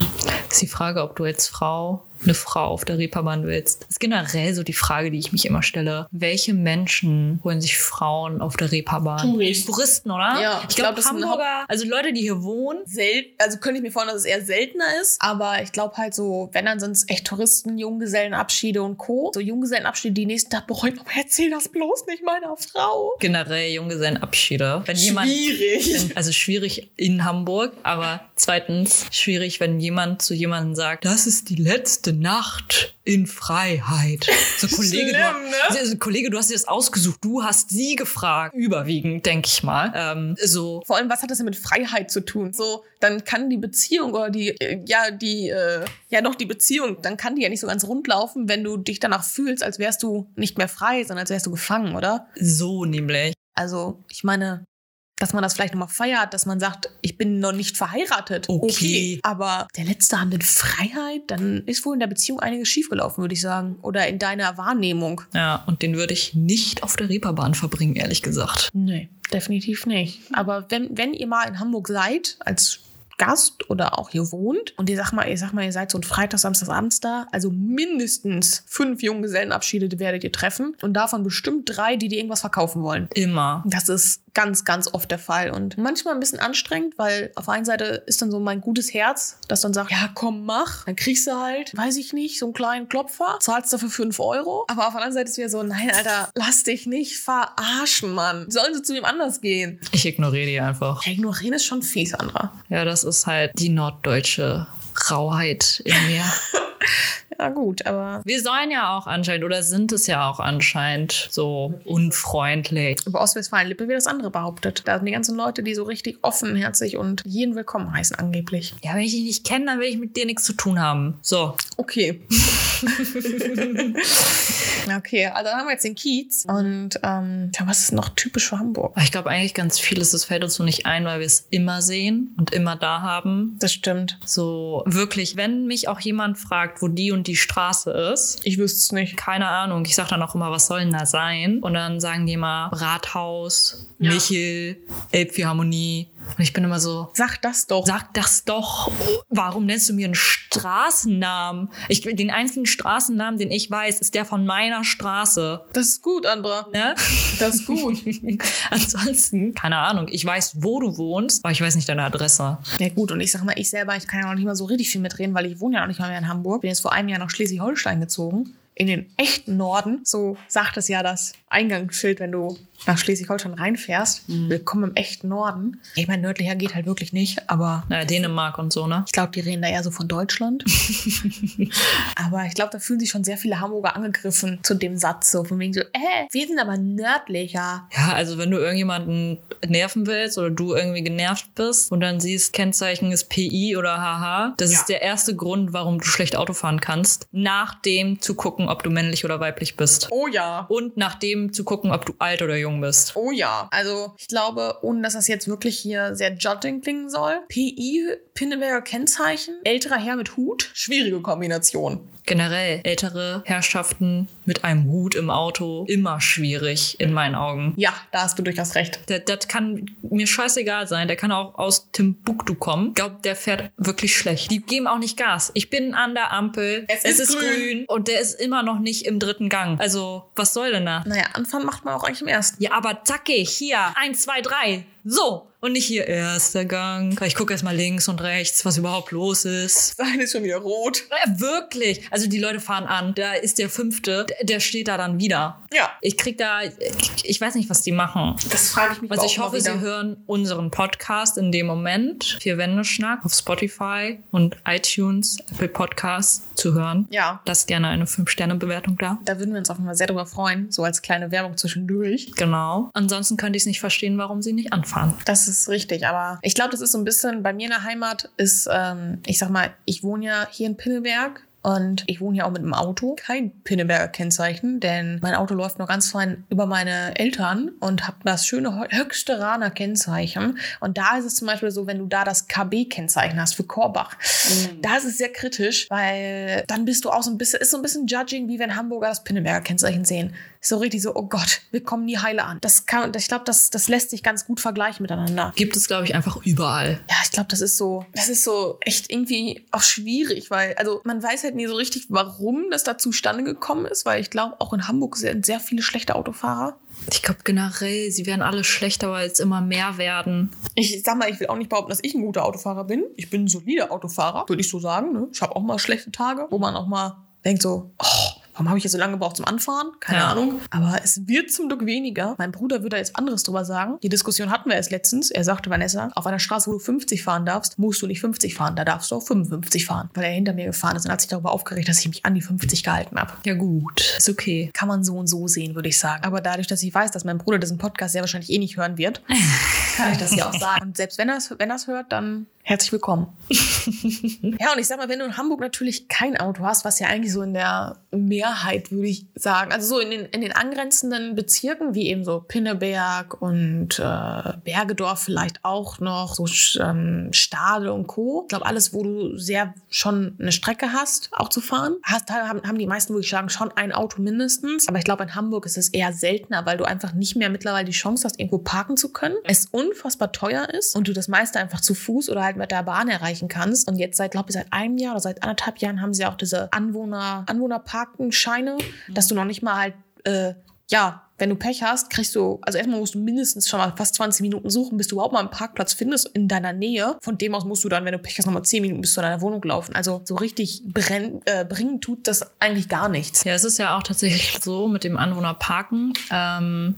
Ist die Frage, ob du als Frau eine Frau auf der Reeperbahn willst. Das ist generell so die Frage, die ich mich immer stelle. Welche Menschen holen sich Frauen auf der Reeperbahn? Touristen. Touristen, oder? Ja, ich ich glaube, glaub, Hamburger, also Leute, die hier wohnen, Selten, also könnte ich mir vorstellen, dass es eher seltener ist, aber ich glaube halt so, wenn dann sind es echt Touristen, Junggesellenabschiede und Co. So Junggesellenabschiede, die nächsten Tag bereuen, aber erzähl das bloß nicht meiner Frau. generell Junggesellenabschiede. Wenn jemand Schwierig. Wenn, also schwierig in Hamburg, aber zweitens schwierig, wenn jemand zu jemandem sagt, das ist die letzte Nacht in Freiheit. So Kollege, Schlimm, du, ne? also, Kollege, du hast dir das ausgesucht, du hast sie gefragt, überwiegend, denke ich mal. Ähm, so Vor allem, was hat das denn mit Freiheit zu tun? So, dann kann die Beziehung oder die, äh, ja, die, äh, ja doch die Beziehung, dann kann die ja nicht so ganz rund laufen, wenn du dich danach fühlst, als wärst du nicht mehr frei, sondern als wärst du gefangen, oder? so nämlich. Also, ich meine, dass man das vielleicht nochmal feiert, dass man sagt, ich bin noch nicht verheiratet. Okay. Aber der letzte Abend in Freiheit, dann ist wohl in der Beziehung einiges schiefgelaufen, würde ich sagen. Oder in deiner Wahrnehmung. Ja, und den würde ich nicht auf der Reeperbahn verbringen, ehrlich gesagt. Nee, definitiv nicht. Aber wenn, wenn ihr mal in Hamburg seid, als Gast oder auch hier wohnt und ihr sagt mal, ihr sagt mal, ihr seid so ein Freitag, Samstag, abends da, also mindestens fünf Junggesellenabschiede werdet ihr treffen und davon bestimmt drei, die dir irgendwas verkaufen wollen. Immer. Das ist ganz, ganz oft der Fall und manchmal ein bisschen anstrengend, weil auf der einen Seite ist dann so mein gutes Herz, das dann sagt, ja komm, mach. Dann kriegst du halt, weiß ich nicht, so einen kleinen Klopfer, zahlst dafür fünf Euro. Aber auf der anderen Seite ist wieder so, nein, Alter, lass dich nicht verarschen, Mann. Sollen sie zu wem anders gehen? Ich ignoriere die einfach. Ja, ignorieren ist schon fies, Sandra. Ja, das ist halt die norddeutsche Rauheit in mir. Ja, gut, aber Wir sollen ja auch anscheinend oder sind es ja auch anscheinend so unfreundlich. über Ostwestfalen-Lippe wird das andere behauptet. Da sind die ganzen Leute, die so richtig offenherzig und jeden willkommen heißen, angeblich. Ja, wenn ich dich nicht kenne, dann will ich mit dir nichts zu tun haben. So. Okay. okay, also dann haben wir jetzt den Kiez. Und ähm, ja, was ist noch typisch für Hamburg? Ich glaube eigentlich ganz vieles, das fällt uns nur nicht ein, weil wir es immer sehen und immer da haben. Das stimmt. So wirklich, wenn mich auch jemand fragt, wo die und die Straße ist, Ich wüsste es nicht. keine Ahnung, ich sage dann auch immer, was soll denn da sein? Und dann sagen die immer Rathaus, Ja. Michel, Elbphilharmonie. Und ich bin immer so, Sag das doch. Sag das doch. Warum nennst du mir einen Straßennamen? Ich, den einzigen Straßennamen, den ich weiß, ist der von meiner Straße. Das ist gut, Andra. Ne? Das ist gut. Ansonsten, keine Ahnung, ich weiß, wo du wohnst, aber ich weiß nicht deine Adresse. ja gut, und ich sag mal, ich selber, ich kann ja noch nicht mal so richtig viel mitreden, weil ich wohne ja noch nicht mal mehr in Hamburg. Bin jetzt vor einem Jahr nach Schleswig-Holstein gezogen. In den echten Norden. So sagt es ja das Eingangsschild, wenn du nach Schleswig-Holstein reinfährst. Willkommen im echten Norden. Ich meine, nördlicher geht halt wirklich nicht, aber Naja, Dänemark und so, ne? Ich glaube, die reden da eher so von Deutschland. aber ich glaube, da fühlen sich schon sehr viele Hamburger angegriffen zu dem Satz. So von wegen so, äh, wir sind aber nördlicher. Ja, also wenn du irgendjemanden nerven willst oder du irgendwie genervt bist und dann siehst, Kennzeichen ist PI oder HH, das Ja. ist der erste Grund, warum du schlecht Auto fahren kannst, nach dem zu gucken, gucken, ob du männlich oder weiblich bist. Oh ja. Und nach dem zu gucken, ob du alt oder jung bist. Oh ja. Also ich glaube, ohne dass das jetzt wirklich hier sehr judging klingen soll, PI, Pinneberger Kennzeichen, älterer Herr mit Hut, schwierige Kombination. Generell ältere Herrschaften mit einem Hut im Auto immer schwierig in meinen Augen. Ja, da hast du durchaus recht. Das, das kann mir scheißegal sein. Der kann auch aus Timbuktu kommen. Ich glaube, der fährt wirklich schlecht. Die geben auch nicht Gas. Ich bin an der Ampel. Es ist grün. Und der ist immer noch nicht im dritten Gang. Also, was soll denn da? Naja, Anfang macht man auch eigentlich im ersten. Ja, aber zackig, hier, eins, zwei, drei. So. Und nicht hier erster Gang. Ich gucke erst mal links und rechts, was überhaupt los ist. Das eine ist schon wieder rot. Ja, wirklich. Also die Leute fahren an. Da ist der fünfte. Der steht da dann wieder. Ja. Ich krieg da, ich weiß nicht, was die machen. Das frage ich mich Also ich hoffe. Sie hören unseren Podcast in dem Moment. Vier Wände Schnack auf Spotify und iTunes, Apple Podcasts zu hören. Ja, Lasst gerne eine 5-Sterne-Bewertung da. da würden wir uns auf jeden Fall sehr drüber freuen, so als kleine Werbung zwischendurch. Genau. Ansonsten könnte ich es nicht verstehen, warum sie nicht anfahren. Das ist richtig, aber ich glaube, das ist so ein bisschen, bei mir in der Heimat ist, ähm, ich sag mal, ich wohne ja hier in Pinneberg und ich wohne ja auch mit einem Auto. Kein Pinneberger Kennzeichen, denn mein Auto läuft noch ganz fein über meine Eltern und habe das schöne Ho- Höchsteraner Kennzeichen. Und da ist es zum Beispiel so, wenn du da das KB-Kennzeichen hast für Korbach, da ist es sehr kritisch, weil dann bist du auch so ein bisschen, ist so ein bisschen judging, wie wenn Hamburger das Pinneberger Kennzeichen sehen. So richtig so, oh Gott, wir kommen nie heile an. Das kann, ich glaube, das, das lässt sich ganz gut vergleichen miteinander. Gibt es, glaube ich, einfach überall. Ja, ich glaube, das ist so, das ist so echt irgendwie auch schwierig, weil, also man weiß halt nie so richtig, warum das da zustande gekommen ist, weil ich glaube, auch in Hamburg sind sehr viele schlechte Autofahrer. Ich glaube generell, sie werden alle schlechter, weil es immer mehr werden. Ich sag mal, ich will auch nicht behaupten, dass ich ein guter Autofahrer bin. Ich bin ein solider Autofahrer, würde ich so sagen. Ne? Ich habe auch mal schlechte Tage, wo man auch mal denkt so, oh, warum habe ich jetzt so lange gebraucht zum Anfahren? Keine Ja. Ahnung. Aber es wird zum Glück weniger. Mein Bruder würde da jetzt anderes drüber sagen. Die Diskussion hatten wir erst letztens. Er sagte, Vanessa, auf einer Straße, wo du 50 fahren darfst, musst du nicht 50 fahren. Da darfst du auch 55 fahren. Weil er hinter mir gefahren ist und hat sich darüber aufgeregt, dass ich mich an die 50 gehalten habe. Ja gut, ist okay. Kann man so und so sehen, würde ich sagen. Aber dadurch, dass ich weiß, dass mein Bruder diesen Podcast sehr wahrscheinlich eh nicht hören wird, kann ich das ja auch sagen. Und selbst wenn er es wenn er's hört, dann herzlich willkommen. ja, und ich sag mal, wenn du in Hamburg natürlich kein Auto hast, was ja eigentlich so in der Mehrheit, würde ich sagen, also so in den, in den angrenzenden Bezirken, wie eben so Pinneberg und äh, Bergedorf vielleicht auch noch, so ähm, Stade und Co. Ich glaube, alles, wo du sehr schon eine Strecke hast, auch zu fahren, hast, haben, haben die meisten, würde ich sagen, schon ein Auto mindestens. Aber ich glaube, in Hamburg ist es eher seltener, weil du einfach nicht mehr mittlerweile die Chance hast, irgendwo parken zu können. Es unfassbar teuer ist und du das meiste einfach zu Fuß oder halt mit der Bahn erreichen kannst. Und jetzt seit, glaube ich, seit einem Jahr oder seit anderthalb Jahren haben sie auch diese Anwohner, Anwohnerparkenscheine, dass du noch nicht mal halt, äh, ja, wenn du Pech hast, kriegst du, also erstmal musst du mindestens schon mal fast 20 Minuten suchen, bis du überhaupt mal einen Parkplatz findest in deiner Nähe. Von dem aus musst du dann, wenn du Pech hast, nochmal 10 Minuten bis zu deiner Wohnung laufen. Also so richtig brenn, äh, bringen tut das eigentlich gar nichts. Ja, es ist ja auch tatsächlich so mit dem Anwohnerparken, ähm,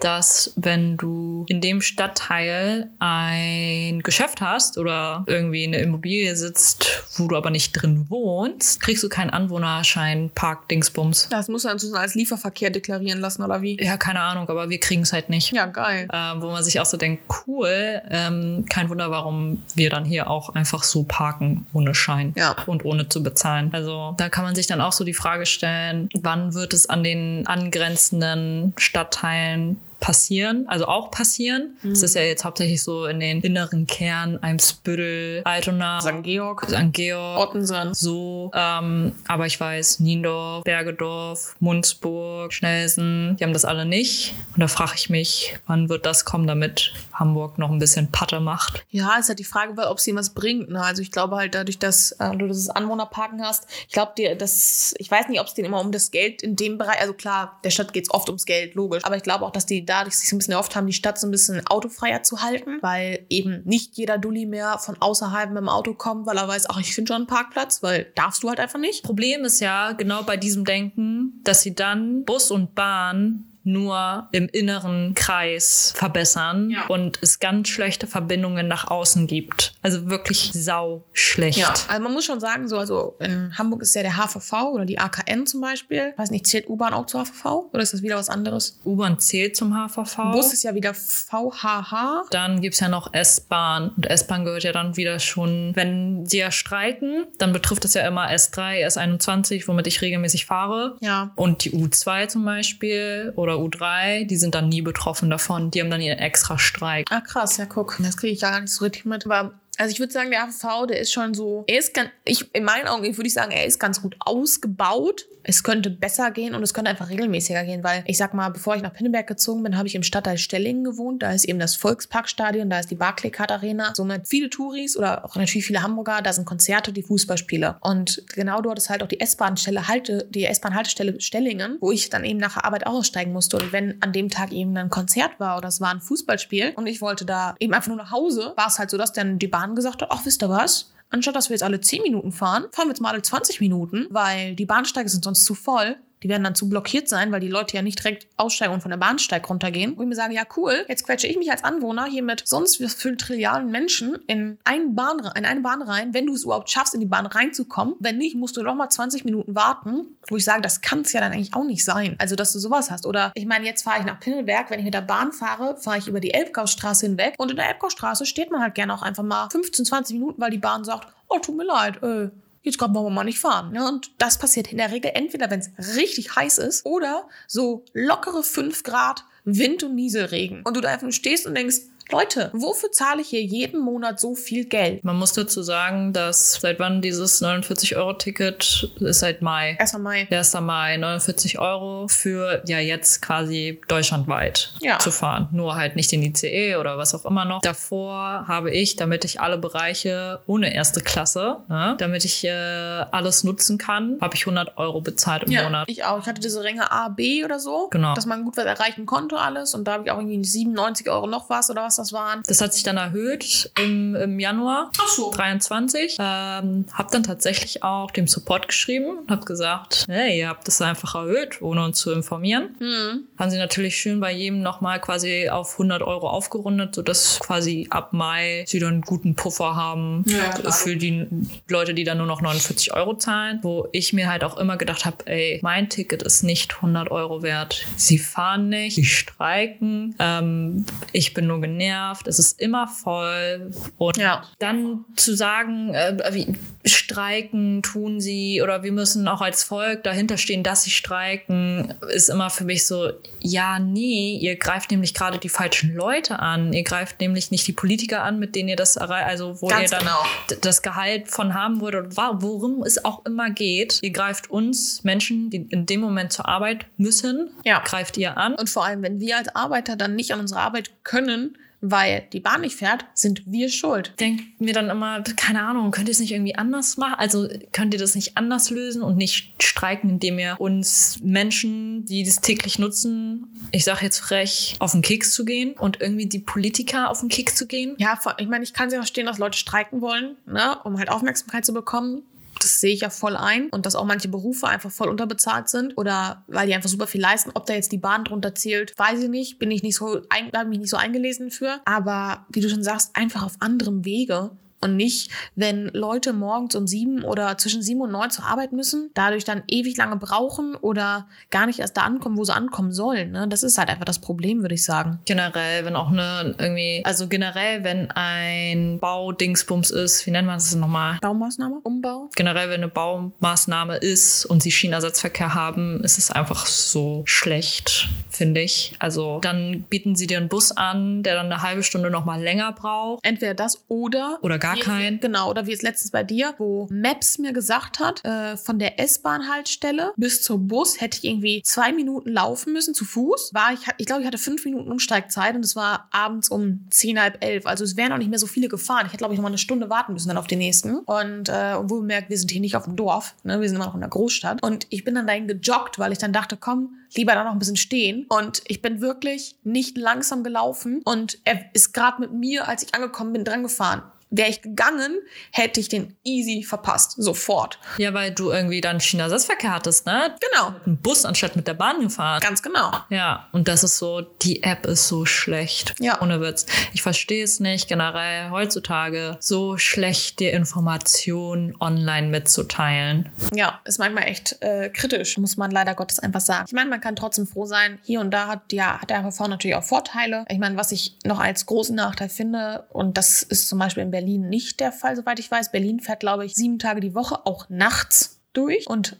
dass wenn du in dem Stadtteil ein Geschäft hast oder irgendwie in der Immobilie sitzt, wo du aber nicht drin wohnst, kriegst du keinen Anwohnerschein, Park, Dingsbums. Das musst du dann als Lieferverkehr deklarieren lassen, oder wie? Ja, keine Ahnung, aber wir kriegen es halt nicht. Ja, geil. Ähm, wo man sich auch so denkt, cool, ähm, kein Wunder, warum wir dann hier auch einfach so parken ohne Schein Ja. und ohne zu bezahlen. Also da kann man sich dann auch so die Frage stellen, wann wird es an den angrenzenden Stadtteilen passieren, also auch passieren. Es ist ja jetzt hauptsächlich so in den inneren Kern, Eimsbüttel, Altona, St. Georg, St. Georg, Ottensen. so, ähm, aber ich weiß, Niendorf, Bergedorf, Munzburg, Schnelsen, die haben das alle nicht. Und da frage ich mich, wann wird das kommen, damit Hamburg noch ein bisschen Patte macht? Ja, ist halt die Frage, ob es ihm was bringt. Ne? Also ich glaube halt dadurch, dass äh, du dieses Anwohnerparken hast, ich glaube dir, das, ich weiß nicht, ob es denen immer um das Geld in dem Bereich, also klar, der Stadt geht es oft ums Geld, logisch, aber ich glaube auch, dass die dadurch sich so ein bisschen erhofft haben, die Stadt so ein bisschen autofreier zu halten, weil eben nicht jeder Dulli mehr von außerhalb mit dem Auto kommt, weil er weiß, ach, ich finde schon einen Parkplatz, weil darfst du halt einfach nicht. Problem ist ja genau bei diesem Denken, dass sie dann Bus und Bahn nur im inneren Kreis verbessern Ja. und es ganz schlechte Verbindungen nach außen gibt. Also wirklich sau schlecht. Ja, also man muss schon sagen, so, also in Hamburg ist ja der HVV oder die AKN zum Beispiel. Weiß nicht, zählt U-Bahn auch zur HVV oder ist das wieder was anderes? U-Bahn zählt zum HVV. Bus ist ja wieder VHH. Dann gibt's ja noch S-Bahn. Und S-Bahn gehört ja dann wieder schon, wenn sie ja streiken, dann betrifft es ja immer S3, S21, womit ich regelmäßig fahre. Ja. Und die U2 zum Beispiel oder U3, die sind dann nie betroffen davon. Die haben dann ihren extra Streik. Ah, krass, ja, guck. Das kriege ich ja gar nicht so richtig mit. Aber also ich würde sagen, der HVV, der ist schon so, er ist ganz, ich, in meinen Augen würde ich sagen, er ist ganz gut ausgebaut. Es könnte besser gehen und es könnte einfach regelmäßiger gehen, weil ich sag mal, bevor ich nach Pinneberg gezogen bin, habe ich im Stadtteil Stellingen gewohnt. Da ist eben das Volksparkstadion, da ist die Barclaycard Arena. Somit viele Touris oder auch natürlich viele Hamburger, da sind Konzerte, die Fußballspiele. Und genau dort ist halt auch die S-Bahn-Stelle, Halte, die S-Bahn-Haltestelle Stellingen, wo ich dann eben nach der Arbeit aussteigen musste. Und wenn an dem Tag eben ein Konzert war oder es war ein Fußballspiel und ich wollte da eben einfach nur nach Hause, war es halt so, dass dann die Bahn gesagt hat, ach, wisst ihr was? Anstatt dass wir jetzt alle 10 Minuten fahren, fahren wir jetzt mal alle 20 Minuten, weil die Bahnsteige sind sonst zu voll. Die werden dann zu blockiert sein, weil die Leute ja nicht direkt aussteigen und von der Bahnsteig runtergehen. Wo ich mir sage, ja cool, jetzt quetsche ich mich als Anwohner hier mit sonst wie vielen Trilliarden Menschen in, einen Bahn, in eine Bahn rein, wenn du es überhaupt schaffst, in die Bahn reinzukommen. Wenn nicht, musst du noch mal 20 Minuten warten. Wo ich sage, das kann es ja dann eigentlich auch nicht sein. Also, dass du sowas hast. Oder ich meine, jetzt fahre ich nach Pinneberg. Wenn ich mit der Bahn fahre, fahre ich über die Elbgaustraße hinweg. Und in der Elbgaustraße steht man halt gerne auch einfach mal 15, 20 Minuten, weil die Bahn sagt, oh, tut mir leid, äh, jetzt wollen wir mal nicht fahren. Ja, und das passiert in der Regel entweder, wenn es richtig heiß ist oder so lockere 5 Grad Wind- und Nieselregen. Und du da einfach stehst und denkst, Leute, wofür zahle ich hier jeden Monat so viel Geld? Man muss dazu sagen, dass seit wann dieses 49-Euro-Ticket ist seit Mai. 1. Mai. 1. Mai 49 Euro für ja jetzt quasi deutschlandweit Ja. zu fahren. Nur halt nicht den ICE oder was auch immer noch. Davor habe ich, damit ich alle Bereiche ohne erste Klasse, ne, damit ich äh, alles nutzen kann, habe ich 100 Euro bezahlt im Monat. ich auch. Ich hatte diese Ränge A, B oder so, Genau. dass man gut was erreichen konnte alles. Und da habe ich auch irgendwie 97 Euro noch was oder was das waren. Das hat sich dann erhöht im, im Januar Ach so. 23. Ähm, hab dann tatsächlich auch dem Support geschrieben und hab gesagt, hey, ihr habt das einfach erhöht, ohne uns zu informieren. Hm. Haben sie natürlich schön bei jedem nochmal quasi auf 100 Euro aufgerundet, sodass quasi ab Mai sie dann einen guten Puffer haben Ja, für die Leute, die dann nur noch 49 Euro zahlen. Wo ich mir halt auch immer gedacht habe, ey, mein Ticket ist nicht 100 Euro wert. Sie fahren nicht, sie streiken, ähm, ich bin nur genervt, es ist immer voll. Und Ja. dann zu sagen, äh, wie, streiken tun sie oder wir müssen auch als Volk dahinter stehen, dass sie streiken, ist immer für mich so, ja, nee, ihr greift nämlich gerade die falschen Leute an. Ihr greift nämlich nicht die Politiker an, mit denen ihr das erreicht, also wo Ganz ihr dann genau. das Gehalt von haben würdet, worum es auch immer geht. Ihr greift uns Menschen, die in dem Moment zur Arbeit müssen, Ja. greift ihr an. Und vor allem, wenn wir als Arbeiter dann nicht an unsere Arbeit können, weil die Bahn nicht fährt, sind wir schuld. denkt mir dann immer, keine Ahnung, könnt ihr es nicht irgendwie anders machen? Also könnt ihr das nicht anders lösen und nicht streiken, indem ihr uns Menschen, die das täglich nutzen, ich sage jetzt frech, auf den Keks zu gehen und irgendwie die Politiker auf den Keks zu gehen? Ja, ich meine, ich kann ja verstehen, dass Leute streiken wollen, ne, um halt Aufmerksamkeit zu bekommen. Das sehe ich ja voll ein. Und dass auch manche Berufe einfach voll unterbezahlt sind oder weil die einfach super viel leisten. Ob da jetzt die Bahn drunter zählt, weiß ich nicht. Bin ich nicht so, ein, da hab ich mich nicht so eingelesen für. Aber wie du schon sagst, einfach auf anderem Wege. Und nicht, wenn Leute morgens um sieben oder zwischen sieben und neun zur Arbeit müssen, dadurch dann ewig lange brauchen oder gar nicht erst da ankommen, wo sie ankommen sollen. Ne? Das ist halt einfach das Problem, würde ich sagen. Generell, wenn auch eine irgendwie, also generell, wenn ein Baudingsbums ist, wie nennt man das nochmal? Baumaßnahme? Umbau? generell, wenn eine Baumaßnahme ist und sie Schienenersatzverkehr haben, ist es einfach so schlecht, finde ich. Also dann bieten sie dir einen Bus an, der dann eine halbe Stunde noch mal länger braucht Entweder das oder oder gar Wie- keinen. Genau, oder wie es letztens bei dir, wo Maps mir gesagt hat, äh, von der S-Bahn-Haltestelle bis zum Bus hätte ich irgendwie zwei Minuten laufen müssen zu Fuß. War ich, ich glaube, ich hatte fünf Minuten Umsteigzeit und es war abends um zehn, halb elf. Also es wären auch nicht mehr so viele gefahren. Ich hätte, glaube ich, noch mal eine Stunde warten müssen dann auf den nächsten. Und äh, wo merkt, wir sind hier nicht auf dem Dorf, ne? wir sind immer noch in der Großstadt. Und ich bin dann dahin gejoggt, weil ich dann dachte, komm, lieber da noch ein bisschen stehen. Und ich bin wirklich nicht langsam gelaufen. Und er ist gerade mit mir, als ich angekommen bin, dran gefahren wäre ich gegangen, hätte ich den easy verpasst. Sofort. Ja, weil du irgendwie dann China-Ersatzverkehr hattest, ne? Genau. Ein Bus anstatt mit der Bahn gefahren. Ganz genau. Ja, und das ist so, die App ist so schlecht. Ja. Ohne Witz. Ich verstehe es nicht, generell heutzutage so schlecht dir Informationen online mitzuteilen. Ja, ist manchmal echt äh, kritisch, muss man leider Gottes einfach sagen. Ich meine, man kann trotzdem froh sein. Hier und da hat, ja, hat der HVV natürlich auch Vorteile. Ich meine, was ich noch als großen Nachteil finde, und das ist zum Beispiel in Berlin nicht der Fall, soweit ich weiß. Berlin fährt, glaube ich, sieben Tage die Woche, auch nachts durch. Und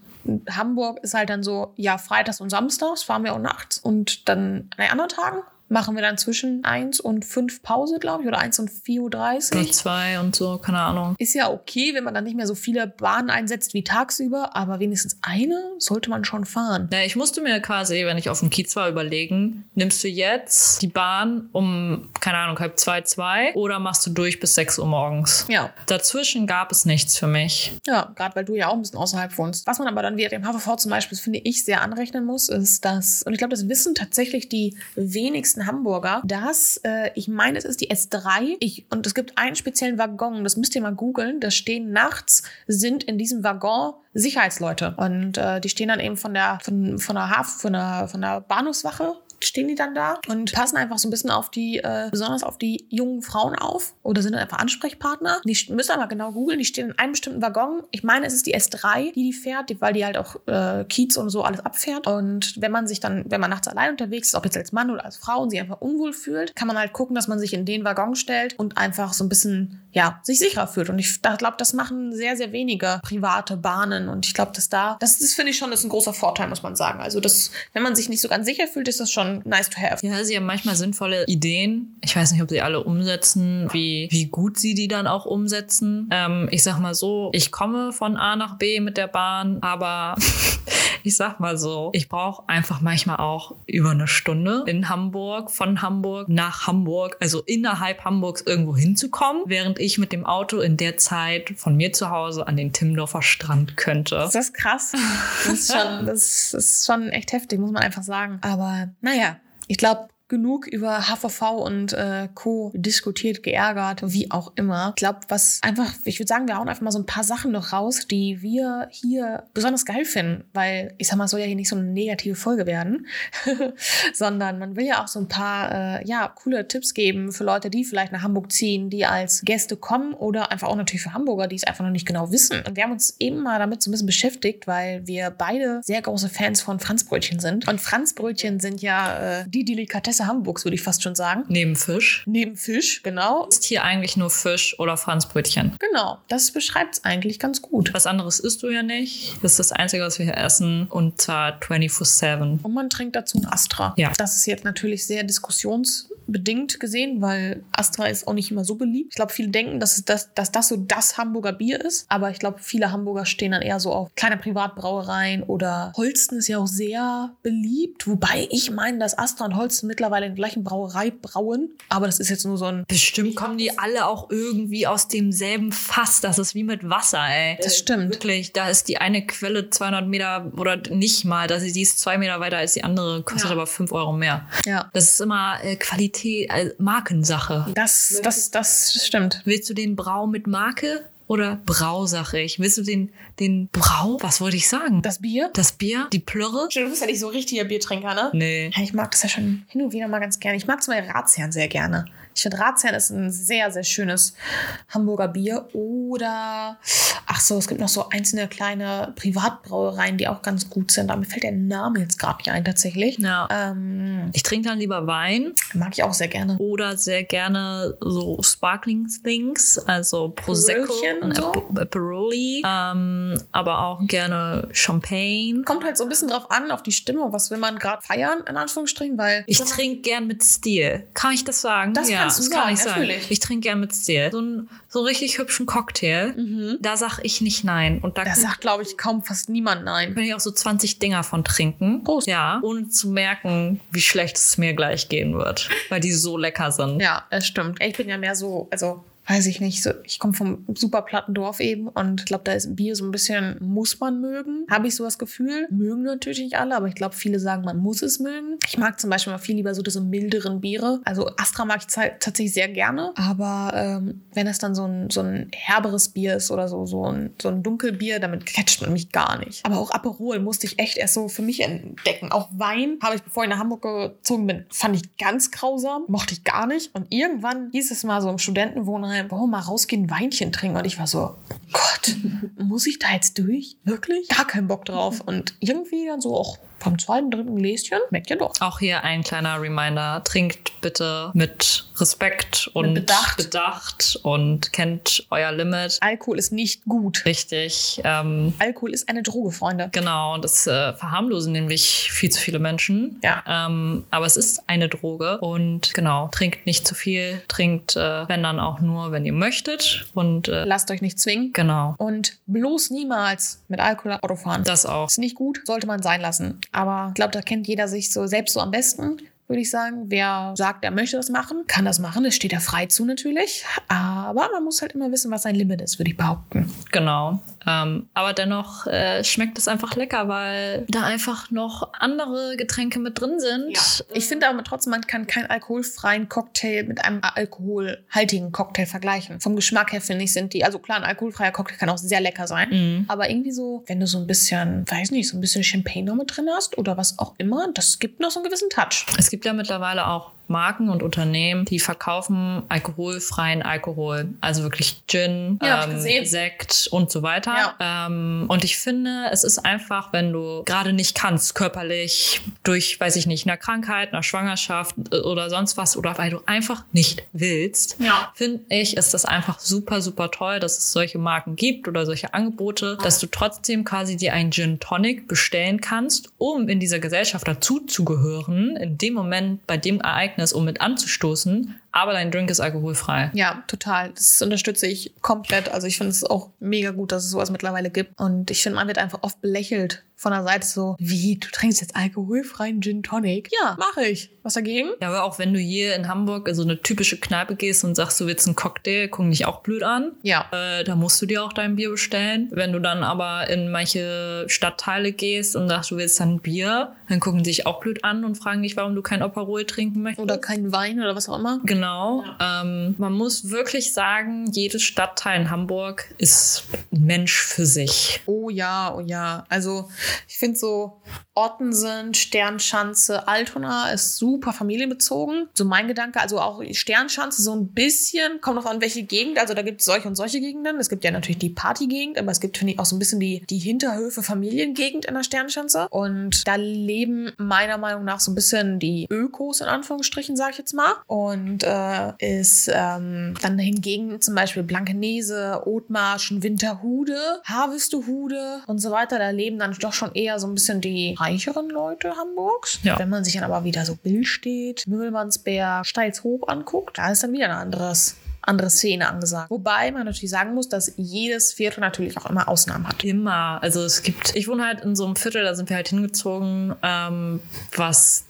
Hamburg ist halt dann so, ja, freitags und samstags fahren wir auch nachts. Und dann an den anderen Tagen machen wir dann zwischen 1 und 5 Pause, glaube ich, oder 1 und 4.30 Uhr. Oder zwei und so, keine Ahnung. Ist ja okay, wenn man dann nicht mehr so viele Bahnen einsetzt wie tagsüber, aber wenigstens eine sollte man schon fahren. Ja, ich musste mir quasi, wenn ich auf dem Kiez war, überlegen, nimmst du jetzt die Bahn um, keine Ahnung, halb zwei, zwei oder machst du durch bis 6 Uhr morgens? Ja, Dazwischen gab es nichts für mich. ja, gerade weil du ja auch ein bisschen außerhalb wohnst. Was man aber dann wieder dem HVV zum Beispiel, finde ich, sehr anrechnen muss, ist, dass, und ich glaube, das wissen tatsächlich die wenigsten Hamburger, dass, äh, ich meine, es ist die S3, ich, und es gibt einen speziellen Waggon, das müsst ihr mal googeln, da stehen nachts, sind in diesem Waggon Sicherheitsleute. Und äh, die stehen dann eben von der, von, von der Hafen, von der, von der Bahnhofswache stehen die dann da und passen einfach so ein bisschen auf die, äh, besonders auf die jungen Frauen auf oder sind dann einfach Ansprechpartner. Die müssen aber genau googeln, die stehen in einem bestimmten Waggon. Ich meine, es ist die S3, die die fährt, weil die halt auch äh, Kiez und so alles abfährt. Und wenn man sich dann, wenn man nachts allein unterwegs ist, ob jetzt als Mann oder als Frau und sich einfach unwohl fühlt, kann man halt gucken, dass man sich in den Waggon stellt und einfach so ein bisschen, ja, sich sicherer fühlt. Und ich glaube, das machen sehr, sehr wenige private Bahnen. Und ich glaube, dass da, das, das finde ich schon, ist ein großer Vorteil, muss man sagen. Also, das, wenn man sich nicht so ganz sicher fühlt, ist das schon nice to have. Ja, sie haben manchmal sinnvolle Ideen. Ich weiß nicht, ob sie alle umsetzen, wie, wie gut sie die dann auch umsetzen. Ähm, ich sag mal so, ich komme von A nach B mit der Bahn, aber ich sag mal so, ich brauche einfach manchmal auch über eine Stunde in Hamburg, von Hamburg nach Hamburg, also innerhalb Hamburgs irgendwo hinzukommen, während ich mit dem Auto in der Zeit von mir zu Hause an den Timmendorfer Strand könnte. Das ist krass. Das ist schon, das ist schon echt heftig, muss man einfach sagen. Aber naja, ich glaube, genug über HVV und äh, Co. diskutiert, geärgert, wie auch immer. Ich glaube, was einfach, ich würde sagen, wir hauen einfach mal so ein paar Sachen noch raus, die wir hier besonders geil finden, weil ich sag mal, es soll ja hier nicht so eine negative Folge werden, sondern man will ja auch so ein paar, äh, ja, coole Tipps geben für Leute, die vielleicht nach Hamburg ziehen, die als Gäste kommen oder einfach auch natürlich für Hamburger, die es einfach noch nicht genau wissen. Und wir haben uns eben mal damit so ein bisschen beschäftigt, weil wir beide sehr große Fans von Franzbrötchen sind. Und Franzbrötchen sind ja äh, die Delikatesse Hamburgs, würde ich fast schon sagen. Neben Fisch. Neben Fisch, genau. Ist hier eigentlich nur Fisch oder Franzbrötchen? Genau, das beschreibt es eigentlich ganz gut. Was anderes isst du ja nicht. Das ist das Einzige, was wir hier essen. Und zwar 24-7. Und man trinkt dazu ein Astra. Ja. Das ist jetzt natürlich sehr diskussionsbedingt gesehen, weil Astra ist auch nicht immer so beliebt. Ich glaube, viele denken, dass, das, dass das so das Hamburger Bier ist. Aber ich glaube, viele Hamburger stehen dann eher so auf kleine Privatbrauereien oder Holsten ist ja auch sehr beliebt. Wobei ich meine, dass Astra und Holsten mittlerweile in der gleichen Brauerei brauen. Aber das ist jetzt nur so ein. Bestimmt kommen die alle auch irgendwie aus demselben Fass. Das ist wie mit Wasser, ey. Das stimmt. Wirklich, da ist die eine Quelle 200 Meter oder nicht mal. Das ist, die ist zwei Meter weiter als die andere, kostet Ja. aber fünf Euro mehr. Ja. Das ist immer äh, Qualität, äh, Markensache. Das, das, das stimmt. Willst du den Brau mit Marke oder Brau, sag ich? Willst du den, den Brau? Was wollte ich sagen? Das Bier? Das Bier? Die Plörre? Du bist ja nicht so richtiger Biertrinker, ne? Nee. Ja, ich mag das ja schon hin und wieder mal ganz gerne. Ich mag zum Beispiel Ratsherrn sehr gerne. Ich finde, Ratsherrn ist ein sehr, sehr schönes Hamburger Bier. Oder, ach so, es gibt noch so einzelne kleine Privatbrauereien, die auch ganz gut sind. Aber mir fällt der Name jetzt gerade nicht ein, tatsächlich. Ja. Ähm, Ich trinke dann lieber Wein mag ich auch sehr gerne. oder sehr gerne so Sparkling Things, also Prosecco, Aperolchen und so? Ap- Aperoli, ähm, aber auch gerne Champagne. Kommt halt so ein bisschen drauf an, auf die Stimmung. Was will man gerade feiern, in Anführungsstrichen? Weil Ich trinke gern mit Stil. Kann ich das sagen? Das kannst du das kann sagen, ich sagen. Ich trinke gern mit Stil. So einen so einen richtig hübschen Cocktail. Da sag ich nicht nein. Und da da sagt, glaube ich, kaum fast niemand nein. kann ich auch so 20 Dinger von trinken. Prost. Ja, ohne zu merken, wie schlecht es mir gleich gehen wird. Weil die so lecker sind. Ja, das stimmt. Ich bin ja mehr so, also weiß ich nicht, so, ich komme vom super platten Dorf eben und ich glaube, da ist Bier so ein bisschen, muss man mögen, habe ich so das Gefühl. Mögen natürlich nicht alle, aber ich glaube, viele sagen, man muss es mögen. Ich mag zum Beispiel mal viel lieber so diese milderen Biere. Also Astra mag ich tatsächlich sehr gerne, aber ähm, wenn es dann so ein, so ein herberes Bier ist oder so, so ein, so ein Dunkelbier, damit catcht man mich gar nicht. Aber auch Aperol musste ich echt erst so für mich entdecken. Auch Wein habe ich, bevor ich nach Hamburg gezogen bin, fand ich ganz grausam, mochte ich gar nicht. Und irgendwann hieß es mal so im Studentenwohnheim, warum mal rausgehen, Weinchen trinken. Und ich war so, Gott, muss ich da jetzt durch? Wirklich? Gar keinen Bock drauf. Und irgendwie dann so auch vom zweiten, dritten Gläschen schmeckt ja doch. Auch hier ein kleiner Reminder. Trinkt bitte mit Respekt und mit Bedacht. Bedacht. und kennt euer Limit. Alkohol ist nicht gut. Richtig. Ähm, Alkohol ist eine Droge, Freunde. Genau, das äh, verharmlosen nämlich viel zu viele Menschen. Ja. Ähm, aber es ist eine Droge und genau, trinkt nicht zu viel, trinkt, äh, wenn dann auch nur, wenn ihr möchtet. Und äh, lasst euch nicht zwingen. Genau. Und bloß niemals mit Alkohol Auto fahren. Das auch. Ist nicht gut, sollte man sein lassen. Aber ich glaube, da kennt jeder sich so selbst so am besten würde ich sagen. Wer sagt, er möchte das machen, kann das machen. Es steht er frei zu natürlich. Aber man muss halt immer wissen, was sein Limit ist, würde ich behaupten. Genau. Ähm, aber dennoch äh, schmeckt es einfach lecker, weil da einfach noch andere Getränke mit drin sind. Ja. Ich finde aber trotzdem, man kann keinen alkoholfreien Cocktail mit einem alkoholhaltigen Cocktail vergleichen. Vom Geschmack her finde ich, sind die, also klar, ein alkoholfreier Cocktail kann auch sehr lecker sein. Mhm. Aber irgendwie so, wenn du so ein bisschen, weiß nicht, so ein bisschen Champagne noch mit drin hast oder was auch immer, das gibt noch so einen gewissen Touch. Es gibt ja mittlerweile auch Marken und Unternehmen, die verkaufen alkoholfreien Alkohol. Also wirklich Gin, ja, ähm, Sekt und so weiter. Ja. Ähm, und ich finde, es ist einfach, wenn du gerade nicht kannst, körperlich, durch, weiß ich nicht, einer Krankheit, einer Schwangerschaft äh, oder sonst was, oder weil du einfach nicht willst, ja. finde ich, ist das einfach super, super toll, dass es solche Marken gibt oder solche Angebote, dass du trotzdem quasi dir einen Gin Tonic bestellen kannst, um in dieser Gesellschaft dazuzugehören, in dem Moment, bei dem Ereignis, um mit anzustoßen, aber dein Drink ist alkoholfrei. Ja, total. Das unterstütze ich komplett. Also ich finde es auch mega gut, dass es sowas mittlerweile gibt. Und ich finde, man wird einfach oft belächelt von der Seite so, wie, du trinkst jetzt alkoholfreien Gin Tonic? Ja, mache ich. Was dagegen? Ja, aber auch wenn du hier in Hamburg in so eine typische Kneipe gehst und sagst, du willst einen Cocktail, gucken dich auch blöd an. Ja. Äh, da musst du dir auch dein Bier bestellen. Wenn du dann aber in manche Stadtteile gehst und sagst, du willst dann Bier, dann gucken dich auch blöd an und fragen dich, warum du kein Operol trinken möchtest. Oder keinen Wein oder was auch immer. Genau. Ja. Ähm, man muss wirklich sagen, jedes Stadtteil in Hamburg ist ein Mensch für sich. Oh ja, oh ja. Also ich finde so Ottensen, Sternschanze, Altona ist super familienbezogen. So mein Gedanke, also auch Sternschanze so ein bisschen, kommt noch an welche Gegend. Also da gibt es solche und solche Gegenden. Es gibt ja natürlich die Partygegend, aber es gibt, finde ich, auch so ein bisschen die, die Hinterhöfe Familiengegend in der Sternschanze. Und da leben meiner Meinung nach so ein bisschen die Ökos in Anführungsstrichen, sage ich jetzt mal. Und äh, ist ähm, dann hingegen zum Beispiel Blankenese, Othmarschen, Winterhude, Harvestuhude und so weiter. Da leben dann doch schon eher so ein bisschen die reicheren Leute Hamburgs. Ja. Wenn man sich dann aber wieder so Billstedt, Müllmannsberg, Steilshoop anguckt, da ist dann wieder ein anderes andere Szene angesagt. Wobei man natürlich sagen muss, dass jedes Viertel natürlich auch immer Ausnahmen hat. Immer. Also es gibt, ich wohne halt in so einem Viertel, da sind wir halt hingezogen, ähm, was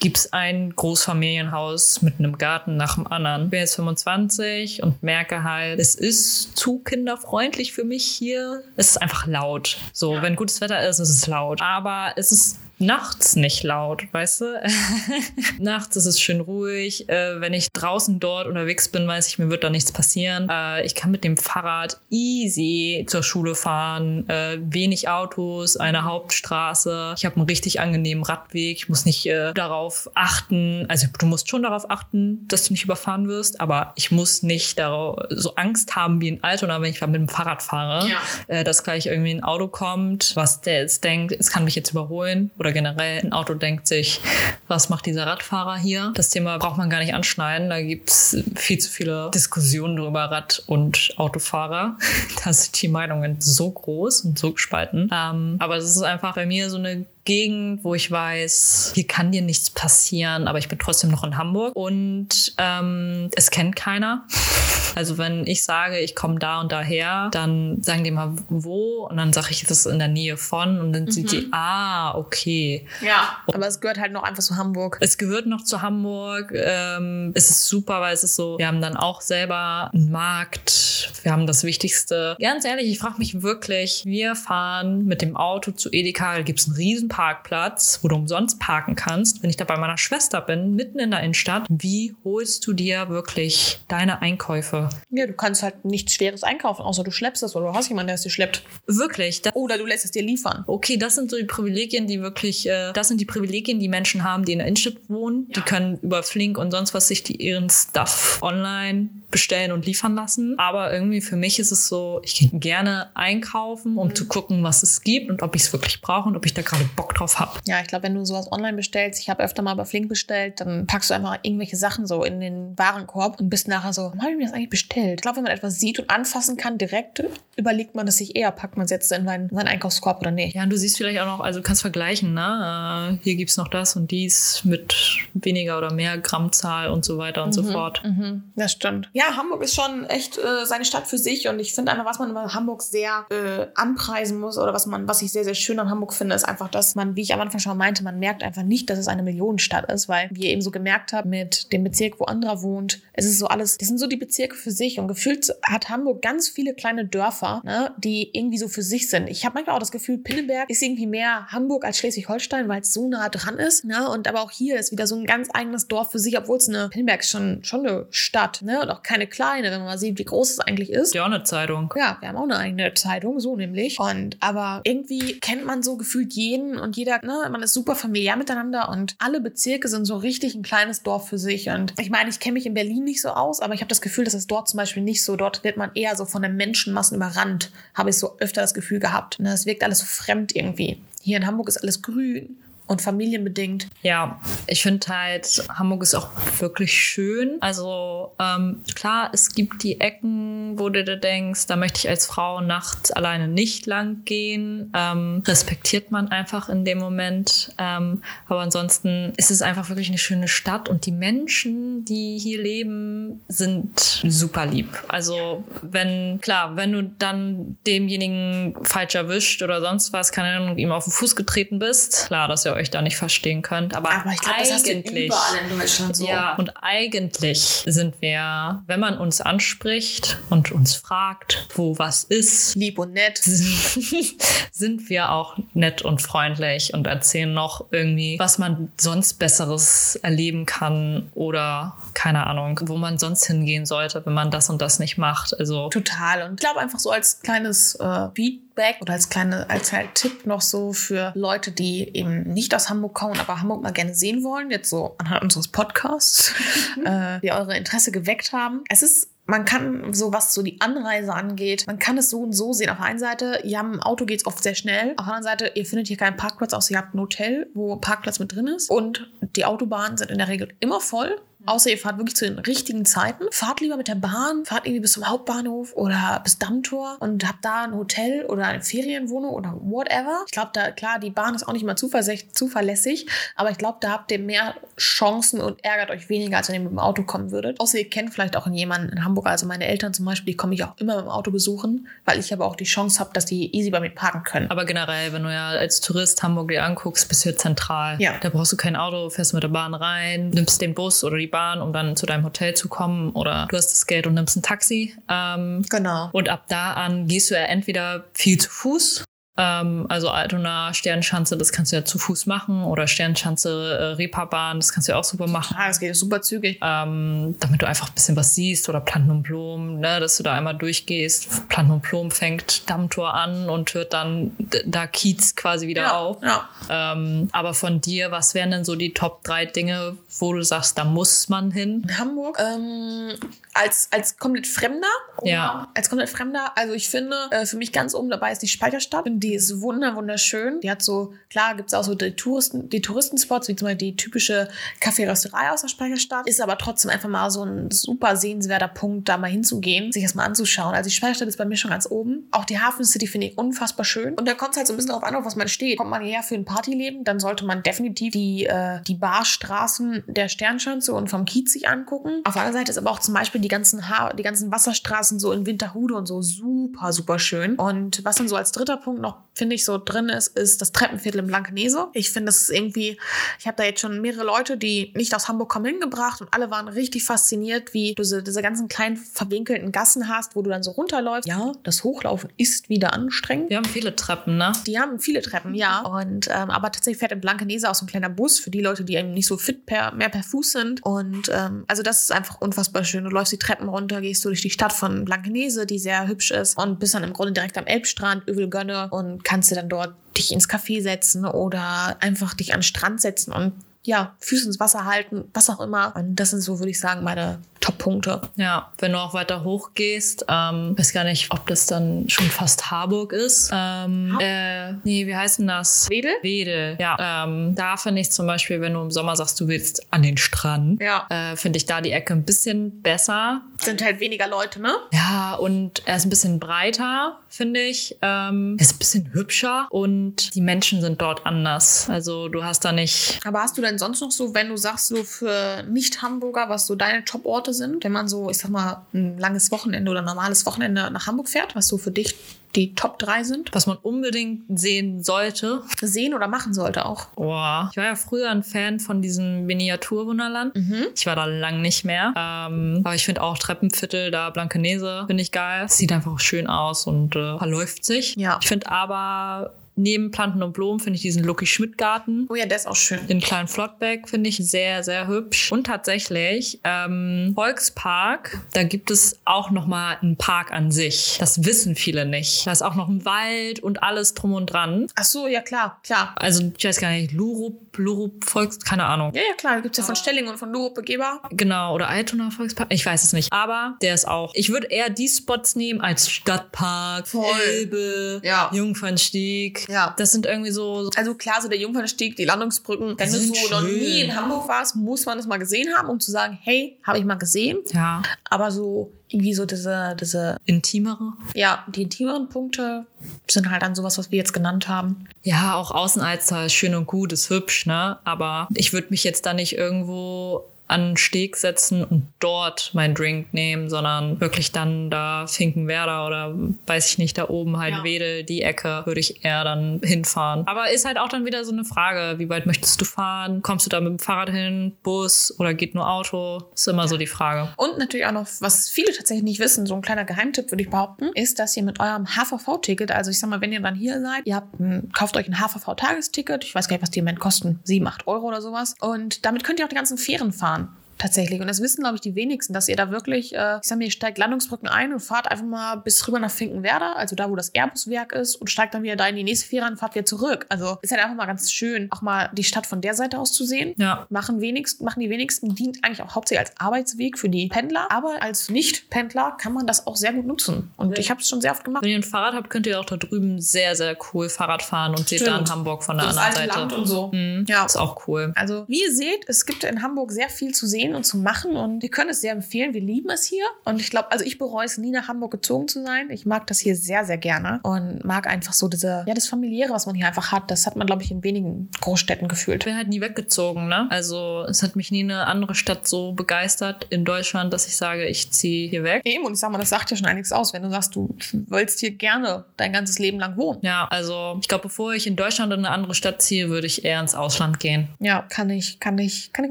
da gibt's ein Großfamilienhaus mit einem Garten nach dem anderen. Ich bin jetzt 25 und merke halt, es ist zu kinderfreundlich für mich hier. Es ist einfach laut. So, ja. wenn gutes Wetter ist, ist es laut. Aber es ist nachts nicht laut, weißt du? nachts ist es schön ruhig. Äh, wenn ich draußen dort unterwegs bin, weiß ich, mir wird da nichts passieren. Äh, ich kann mit dem Fahrrad easy zur Schule fahren. Äh, wenig Autos, eine Hauptstraße. Ich habe einen richtig angenehmen Radweg. Ich muss nicht äh, darauf achten. Also du musst schon darauf achten, dass du nicht überfahren wirst, aber ich muss nicht darauf, so Angst haben wie in Altona, wenn ich mit dem Fahrrad fahre, ja. Äh, dass gleich irgendwie ein Auto kommt, was der jetzt denkt, es kann mich jetzt überholen oder generell ein Auto denkt sich, was macht dieser Radfahrer hier? Das Thema braucht man gar nicht anschneiden. Da gibt es viel zu viele Diskussionen über Rad- und Autofahrer. da sind die Meinungen so groß und so gespalten. Ähm, aber das ist einfach bei mir so eine Gegend, wo ich weiß, hier kann dir nichts passieren, aber ich bin trotzdem noch in Hamburg und ähm, es kennt keiner. Also wenn ich sage, ich komme da und daher, dann sagen die mal wo und dann sage ich, das ist in der Nähe von und dann mhm. sind die, ah, okay. Ja, aber es gehört halt noch einfach zu Hamburg. Es gehört noch zu Hamburg. Ähm, es ist super, weil es ist so, wir haben dann auch selber einen Markt, wir haben das Wichtigste. Ganz ehrlich, ich frage mich wirklich, wir fahren mit dem Auto zu Edeka, da gibt es einen riesen Parkplatz, wo du umsonst parken kannst. Wenn ich da bei meiner Schwester bin, mitten in der Innenstadt, wie holst du dir wirklich deine Einkäufe? Ja, du kannst halt nichts Schweres einkaufen, außer du schleppst es oder du hast jemanden, der es dir schleppt. Wirklich. Oder du lässt es dir liefern. Okay, das sind so die Privilegien, die wirklich, äh, das sind die Privilegien, die Menschen haben, die in der Innenstadt wohnen. Ja. Die können über Flink und sonst was sich die ihren Stuff online bestellen und liefern lassen. Aber irgendwie für mich ist es so, ich gehe gerne einkaufen, um mhm. zu gucken, was es gibt und ob ich es wirklich brauche und ob ich da gerade Bock drauf habe. Ja, ich glaube, wenn du sowas online bestellst, ich habe öfter mal bei Flink bestellt, dann packst du einfach irgendwelche Sachen so in den Warenkorb und bist nachher so, warum habe ich mir das eigentlich bestellt? Ich glaube, wenn man etwas sieht und anfassen kann direkt, überlegt man es sich eher, packt man es jetzt in seinen, seinen Einkaufskorb oder nicht. Ja, und du siehst vielleicht auch noch, also du kannst vergleichen, ne? Äh, hier gibt es noch das und dies mit weniger oder mehr Grammzahl und so weiter und mhm, so fort. Mhm, das stimmt. Ja, Hamburg ist schon echt äh, seine Stadt für sich und ich finde einfach, was man über Hamburg sehr äh, anpreisen muss oder was man, was ich sehr, sehr schön an Hamburg finde, ist einfach, dass man, wie ich am Anfang schon meinte, man merkt einfach nicht, dass es eine Millionenstadt ist, weil wie ihr eben so gemerkt habt mit dem Bezirk, wo anderer wohnt, es ist so alles, das sind so die Bezirke für sich und gefühlt hat Hamburg ganz viele kleine Dörfer, ne, die irgendwie so für sich sind. Ich habe manchmal auch das Gefühl, Pinneberg ist irgendwie mehr Hamburg als Schleswig-Holstein, weil es so nah dran ist, ne, und aber auch hier ist wieder so ein ganz eigenes Dorf für sich, obwohl es eine, Pinneberg ist schon, schon eine Stadt, ne, und auch keine kleine, wenn man mal sieht, wie groß es eigentlich ist. Ja, eine Zeitung. Ja, wir haben auch eine eigene Zeitung, so nämlich. Und aber irgendwie kennt man so gefühlt jeden und jeder, ne, man ist super familiär miteinander und alle Bezirke sind so richtig ein kleines Dorf für sich. Und ich meine, ich kenne mich in Berlin nicht so aus, aber ich habe das Gefühl, dass dort zum Beispiel nicht so, dort wird man eher so von den Menschenmassen überrannt, habe ich so öfter das Gefühl gehabt. Ne, es wirkt alles so fremd irgendwie. Hier in Hamburg ist alles grün und familienbedingt. Ja, ich finde halt, Hamburg ist auch wirklich schön. Also ähm, klar, es gibt die Ecken, wo du dir denkst, da möchte ich als Frau nachts alleine nicht lang gehen. Ähm, respektiert man einfach in dem Moment. Ähm, aber ansonsten ist es einfach wirklich eine schöne Stadt und die Menschen, die hier leben, sind super lieb. Also wenn, klar, wenn du dann demjenigen falsch erwischt oder sonst was, keine Ahnung, ihm auf den Fuß getreten bist, klar, dass ihr euch da nicht verstehen könnt. Aber, aber ich glaube, das hast du überall in Deutschland so. Ja, und eigentlich sind wir, wenn man uns anspricht und uns fragt, wo was ist, lieb und nett, sind wir auch nett und freundlich und erzählen noch irgendwie, was man sonst Besseres erleben kann oder keine Ahnung, wo man sonst hingehen sollte, wenn man das und das nicht macht. Also total. Und ich glaube einfach so als kleines äh, Feedback oder als kleine als halt Tipp noch so für Leute, die eben nicht aus Hamburg kommen, aber Hamburg mal gerne sehen wollen, jetzt so anhand unseres Podcasts, äh, die eure Interesse geweckt haben. Es ist man kann so, was so die Anreise angeht, man kann es so und so sehen. Auf der einen Seite, ja, im Auto geht es oft sehr schnell. Auf der anderen Seite, ihr findet hier keinen Parkplatz, außer ihr habt ein Hotel, wo Parkplatz mit drin ist. Und die Autobahnen sind in der Regel immer voll. Außer ihr fahrt wirklich zu den richtigen Zeiten. Fahrt lieber mit der Bahn, fahrt irgendwie bis zum Hauptbahnhof oder bis Dammtor und habt da ein Hotel oder eine Ferienwohnung oder whatever. Ich glaube, da, klar, die Bahn ist auch nicht mal zuverlässig, aber ich glaube, da habt ihr mehr Chancen und ärgert euch weniger, als wenn ihr mit dem Auto kommen würdet. Außer ihr kennt vielleicht auch jemanden in Hamburg, also meine Eltern zum Beispiel, die komme ich auch immer mit dem Auto besuchen, weil ich aber auch die Chance habe, dass die easy bei mir parken können. Aber generell, wenn du ja als Tourist Hamburg dir anguckst, bist du hier zentral. Ja. Da brauchst du kein Auto, fährst mit der Bahn rein, nimmst den Bus oder die Bahn, um dann zu deinem Hotel zu kommen oder du hast das Geld und nimmst ein Taxi. Ähm, genau. Und ab da an gehst du ja entweder viel zu Fuß ähm, also Altona, Sternschanze, das kannst du ja zu Fuß machen oder Sternschanze, äh, Reeperbahn, das kannst du ja auch super machen. Ah, das geht super zügig. Ähm, damit du einfach ein bisschen was siehst oder Planten und Blumen, ne, dass du da einmal durchgehst. Planten und Blumen fängt Dammtor an und hört dann da Kiez quasi wieder ja, auf. Ja. Ähm, aber von dir, was wären denn so die Top drei Dinge, wo du sagst, da muss man hin? In Hamburg? Ähm, als, als komplett Fremder? Ja. Als komplett Fremder. Also ich finde, äh, für mich ganz oben dabei ist die Speicherstadt. In Die ist wunder wunderschön. Die hat so, klar gibt's auch so die, Touristen, die Touristenspots, wie zum Beispiel die typische Kaffeerösterei aus der Speicherstadt. Ist aber trotzdem einfach mal so ein super sehenswerter Punkt, da mal hinzugehen, sich das mal anzuschauen. Also die Speicherstadt ist bei mir schon ganz oben. Auch die Hafen City finde ich unfassbar schön. Und da kommt es halt so ein bisschen darauf an, auf was man steht. Kommt man hierher für ein Partyleben, dann sollte man definitiv die, äh, die Barstraßen der Sternschanze und vom Kiez sich angucken. Auf der anderen Seite ist aber auch zum Beispiel die ganzen, ha die ganzen Wasserstraßen so in Winterhude und so super, super schön. Und was dann so als dritter Punkt noch, finde ich, so drin ist, ist das Treppenviertel in Blankenese. Ich finde, das ist irgendwie, ich habe da jetzt schon mehrere Leute, die nicht aus Hamburg kommen, hingebracht und alle waren richtig fasziniert, wie du diese, diese ganzen kleinen verwinkelten Gassen hast, wo du dann so runterläufst. Ja, das Hochlaufen ist wieder anstrengend. Wir haben viele Treppen, ne? Die haben viele Treppen, ja. Und ähm, aber tatsächlich fährt in Blankenese auch so ein kleiner Bus für die Leute, die eben nicht so fit per, mehr per Fuß sind. Und ähm, also das ist einfach unfassbar schön. Du läufst die Treppen runter, gehst du durch die Stadt von Blankenese, die sehr hübsch ist, und bist dann im Grunde direkt am Elbstrand, Övelgönne und kannst dir dann dort dich ins Café setzen oder einfach dich an den Strand setzen und ja, Füße ins Wasser halten, was auch immer. Und das sind so, würde ich sagen, meine Top-Punkte. Ja, wenn du auch weiter hoch gehst, ähm, weiß gar nicht, ob das dann schon fast Harburg ist. Ähm, äh, nee, wie heißt denn das? Wedel? Wedel, ja. Ähm, da finde ich zum Beispiel, wenn du im Sommer sagst, du willst an den Strand, Ja. äh, finde ich da die Ecke ein bisschen besser. Sind halt weniger Leute, ne? Ja, und er ist ein bisschen breiter, finde ich. Ähm, er ist ein bisschen hübscher und die Menschen sind dort anders. Also du hast da nicht Aber hast du denn sonst noch so, wenn du sagst, so für Nicht-Hamburger, was so deine Top-Orte sind, wenn man so, ich sag mal, ein langes Wochenende oder normales Wochenende nach Hamburg fährt, was so für dich die Top 3 sind? was man unbedingt sehen sollte. Sehen oder machen sollte auch. Boah. Ich war ja früher ein Fan von diesem Miniaturwunderland. Ich war da lang nicht mehr. Ähm, aber ich finde auch Treppenviertel, da Blankenese, finde ich geil. Sieht einfach schön aus und äh, verläuft sich. Ja. Ich finde aber neben Planten und Blumen finde ich diesen Lucky Schmidt Garten. Oh ja, der ist auch schön. Den kleinen Flottbeck finde ich sehr, sehr hübsch. Und tatsächlich, ähm, Volkspark, da gibt es auch noch mal einen Park an sich. Das wissen viele nicht. Da ist auch noch ein Wald und alles drum und dran. Ach so, ja klar, klar. Also, ich weiß gar nicht, Lurup, Lurup Volks, keine Ahnung. Ja, ja, klar. Da gibt's ja von Stelling und von Lurup Begeber. Genau, oder Altona Volkspark, ich weiß es nicht. Aber der ist auch. Ich würde eher die Spots nehmen als Stadtpark, Voll. Elbe, Ja. Jungfernstieg. Ja. Das sind irgendwie so. Also klar, so der Jungfernstieg, die Landungsbrücken. Wenn du so noch schön. nie in Hamburg warst, muss man das mal gesehen haben, um zu sagen, hey, habe ich mal gesehen. Ja, Aber so irgendwie so diese, diese, intimere. ja, die intimeren Punkte sind halt dann sowas, was wir jetzt genannt haben. Ja, auch Außenalster ist schön und gut, ist hübsch, ne? Aber ich würde mich jetzt da nicht irgendwo an den Steg setzen und dort meinen Drink nehmen, sondern wirklich dann da Finkenwerder oder weiß ich nicht, da oben halt Ja. Wedel, die Ecke, würde ich eher dann hinfahren. Aber ist halt auch dann wieder so eine Frage, wie weit möchtest du fahren? Kommst du da mit dem Fahrrad hin, Bus oder geht nur Auto? Ist immer so die Frage. Und natürlich auch noch, was viele tatsächlich nicht wissen, so ein kleiner Geheimtipp würde ich behaupten, ist, dass ihr mit eurem HVV-Ticket, also ich sag mal, wenn ihr dann hier seid, ihr habt ein, kauft euch ein HVV-Tagesticket, ich weiß gar nicht, was die im Moment kosten, 7, 8 Euro oder sowas. Und damit könnt ihr auch die ganzen Fähren fahren. Tatsächlich. Und das wissen, glaube ich, die wenigsten, dass ihr da wirklich, äh, ich sag mal, ihr steigt Landungsbrücken ein und fahrt einfach mal bis rüber nach Finkenwerder, also da, wo das Airbus-Werk ist, und steigt dann wieder da in die nächste Fähre und fahrt wieder zurück. Also ist halt einfach mal ganz schön, auch mal die Stadt von der Seite aus zu sehen Ja. machen, wenigst, machen die wenigsten, dient eigentlich auch hauptsächlich als Arbeitsweg für die Pendler. Aber als Nicht-Pendler kann man das auch sehr gut nutzen. Und ich habe es schon sehr oft gemacht. Wenn ihr ein Fahrrad habt, könnt ihr auch da drüben sehr, sehr cool Fahrrad fahren und seht dann Stimmt. Hamburg von der Das anderen Seite. Land und so. Mhm. Ja. Ist auch cool. Also, wie ihr seht, es gibt in Hamburg sehr viel zu sehen und zu machen und wir können es sehr empfehlen. Wir lieben es hier und ich glaube, also ich bereue es nie nach Hamburg gezogen zu sein. Ich mag das hier sehr, sehr gerne und mag einfach so diese, ja, das familiäre, was man hier einfach hat. Das hat man, glaube ich, in wenigen Großstädten Ich gefühlt. bin halt nie weggezogen, ne? Also es hat mich nie eine andere Stadt so begeistert in Deutschland, dass ich sage, ich ziehe hier weg. Eben, und ich sag mal, das sagt ja schon einiges aus, wenn du sagst, du willst hier gerne dein ganzes Leben lang wohnen. Ja, also ich glaube, bevor ich in Deutschland in eine andere Stadt ziehe, würde ich eher ins Ausland gehen. Ja, kann ich, kann ich, kann ich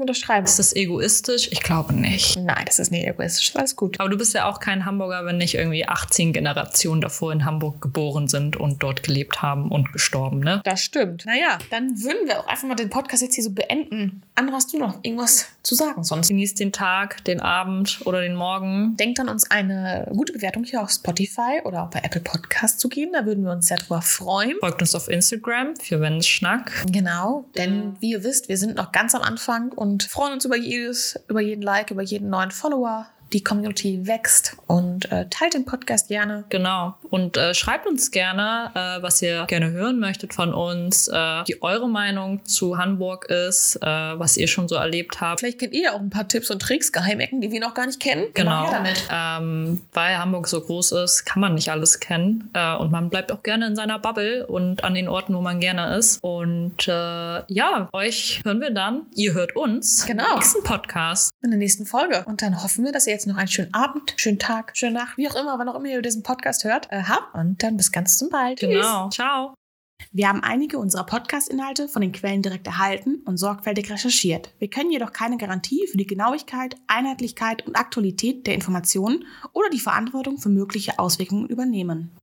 unterschreiben. Ist das egoistisch? Ich glaube nicht. Nein, das ist nicht egoistisch. Alles gut. Aber du bist ja auch kein Hamburger, wenn nicht irgendwie 18 Generationen davor in Hamburg geboren sind und dort gelebt haben und gestorben, ne? Das stimmt. Naja, dann würden wir auch einfach mal den Podcast jetzt hier so beenden. Andra, hast du noch irgendwas zu sagen sonst? Genießt den Tag, den Abend oder den Morgen. Denkt an uns eine gute Bewertung hier auf Spotify oder auch bei Apple Podcast zu geben. Da würden wir uns sehr drüber freuen. Folgt uns auf Instagram für Wenn's Schnack. Genau, denn wie ihr wisst, wir sind noch ganz am Anfang und freuen uns über jedes, über jeden Like, über jeden neuen Follower, Die Community wächst und äh, teilt den Podcast gerne. Genau. Und äh, schreibt uns gerne, äh, was ihr gerne hören möchtet von uns, äh, wie eure Meinung zu Hamburg ist, äh, was ihr schon so erlebt habt. Vielleicht kennt ihr auch ein paar Tipps und Tricks, Geheimecken, die wir noch gar nicht kennen. Genau. Damit. Ähm, weil Hamburg so groß ist, kann man nicht alles kennen. Äh, und man bleibt auch gerne in seiner Bubble und an den Orten, wo man gerne ist. Und äh, ja, euch hören wir dann. Ihr hört uns Genau. im nächsten Podcast. In der nächsten Folge. Und dann hoffen wir, dass ihr jetzt noch einen schönen Abend, schönen Tag, schöne Nacht, wie auch immer, wann auch immer ihr diesen Podcast hört, äh, habt. Und dann bis ganz zum bald. Tschüss. Genau. Ciao. Wir haben einige unserer Podcast-Inhalte von den Quellen direkt erhalten und sorgfältig recherchiert. Wir können jedoch keine Garantie für die Genauigkeit, Einheitlichkeit und Aktualität der Informationen oder die Verantwortung für mögliche Auswirkungen übernehmen.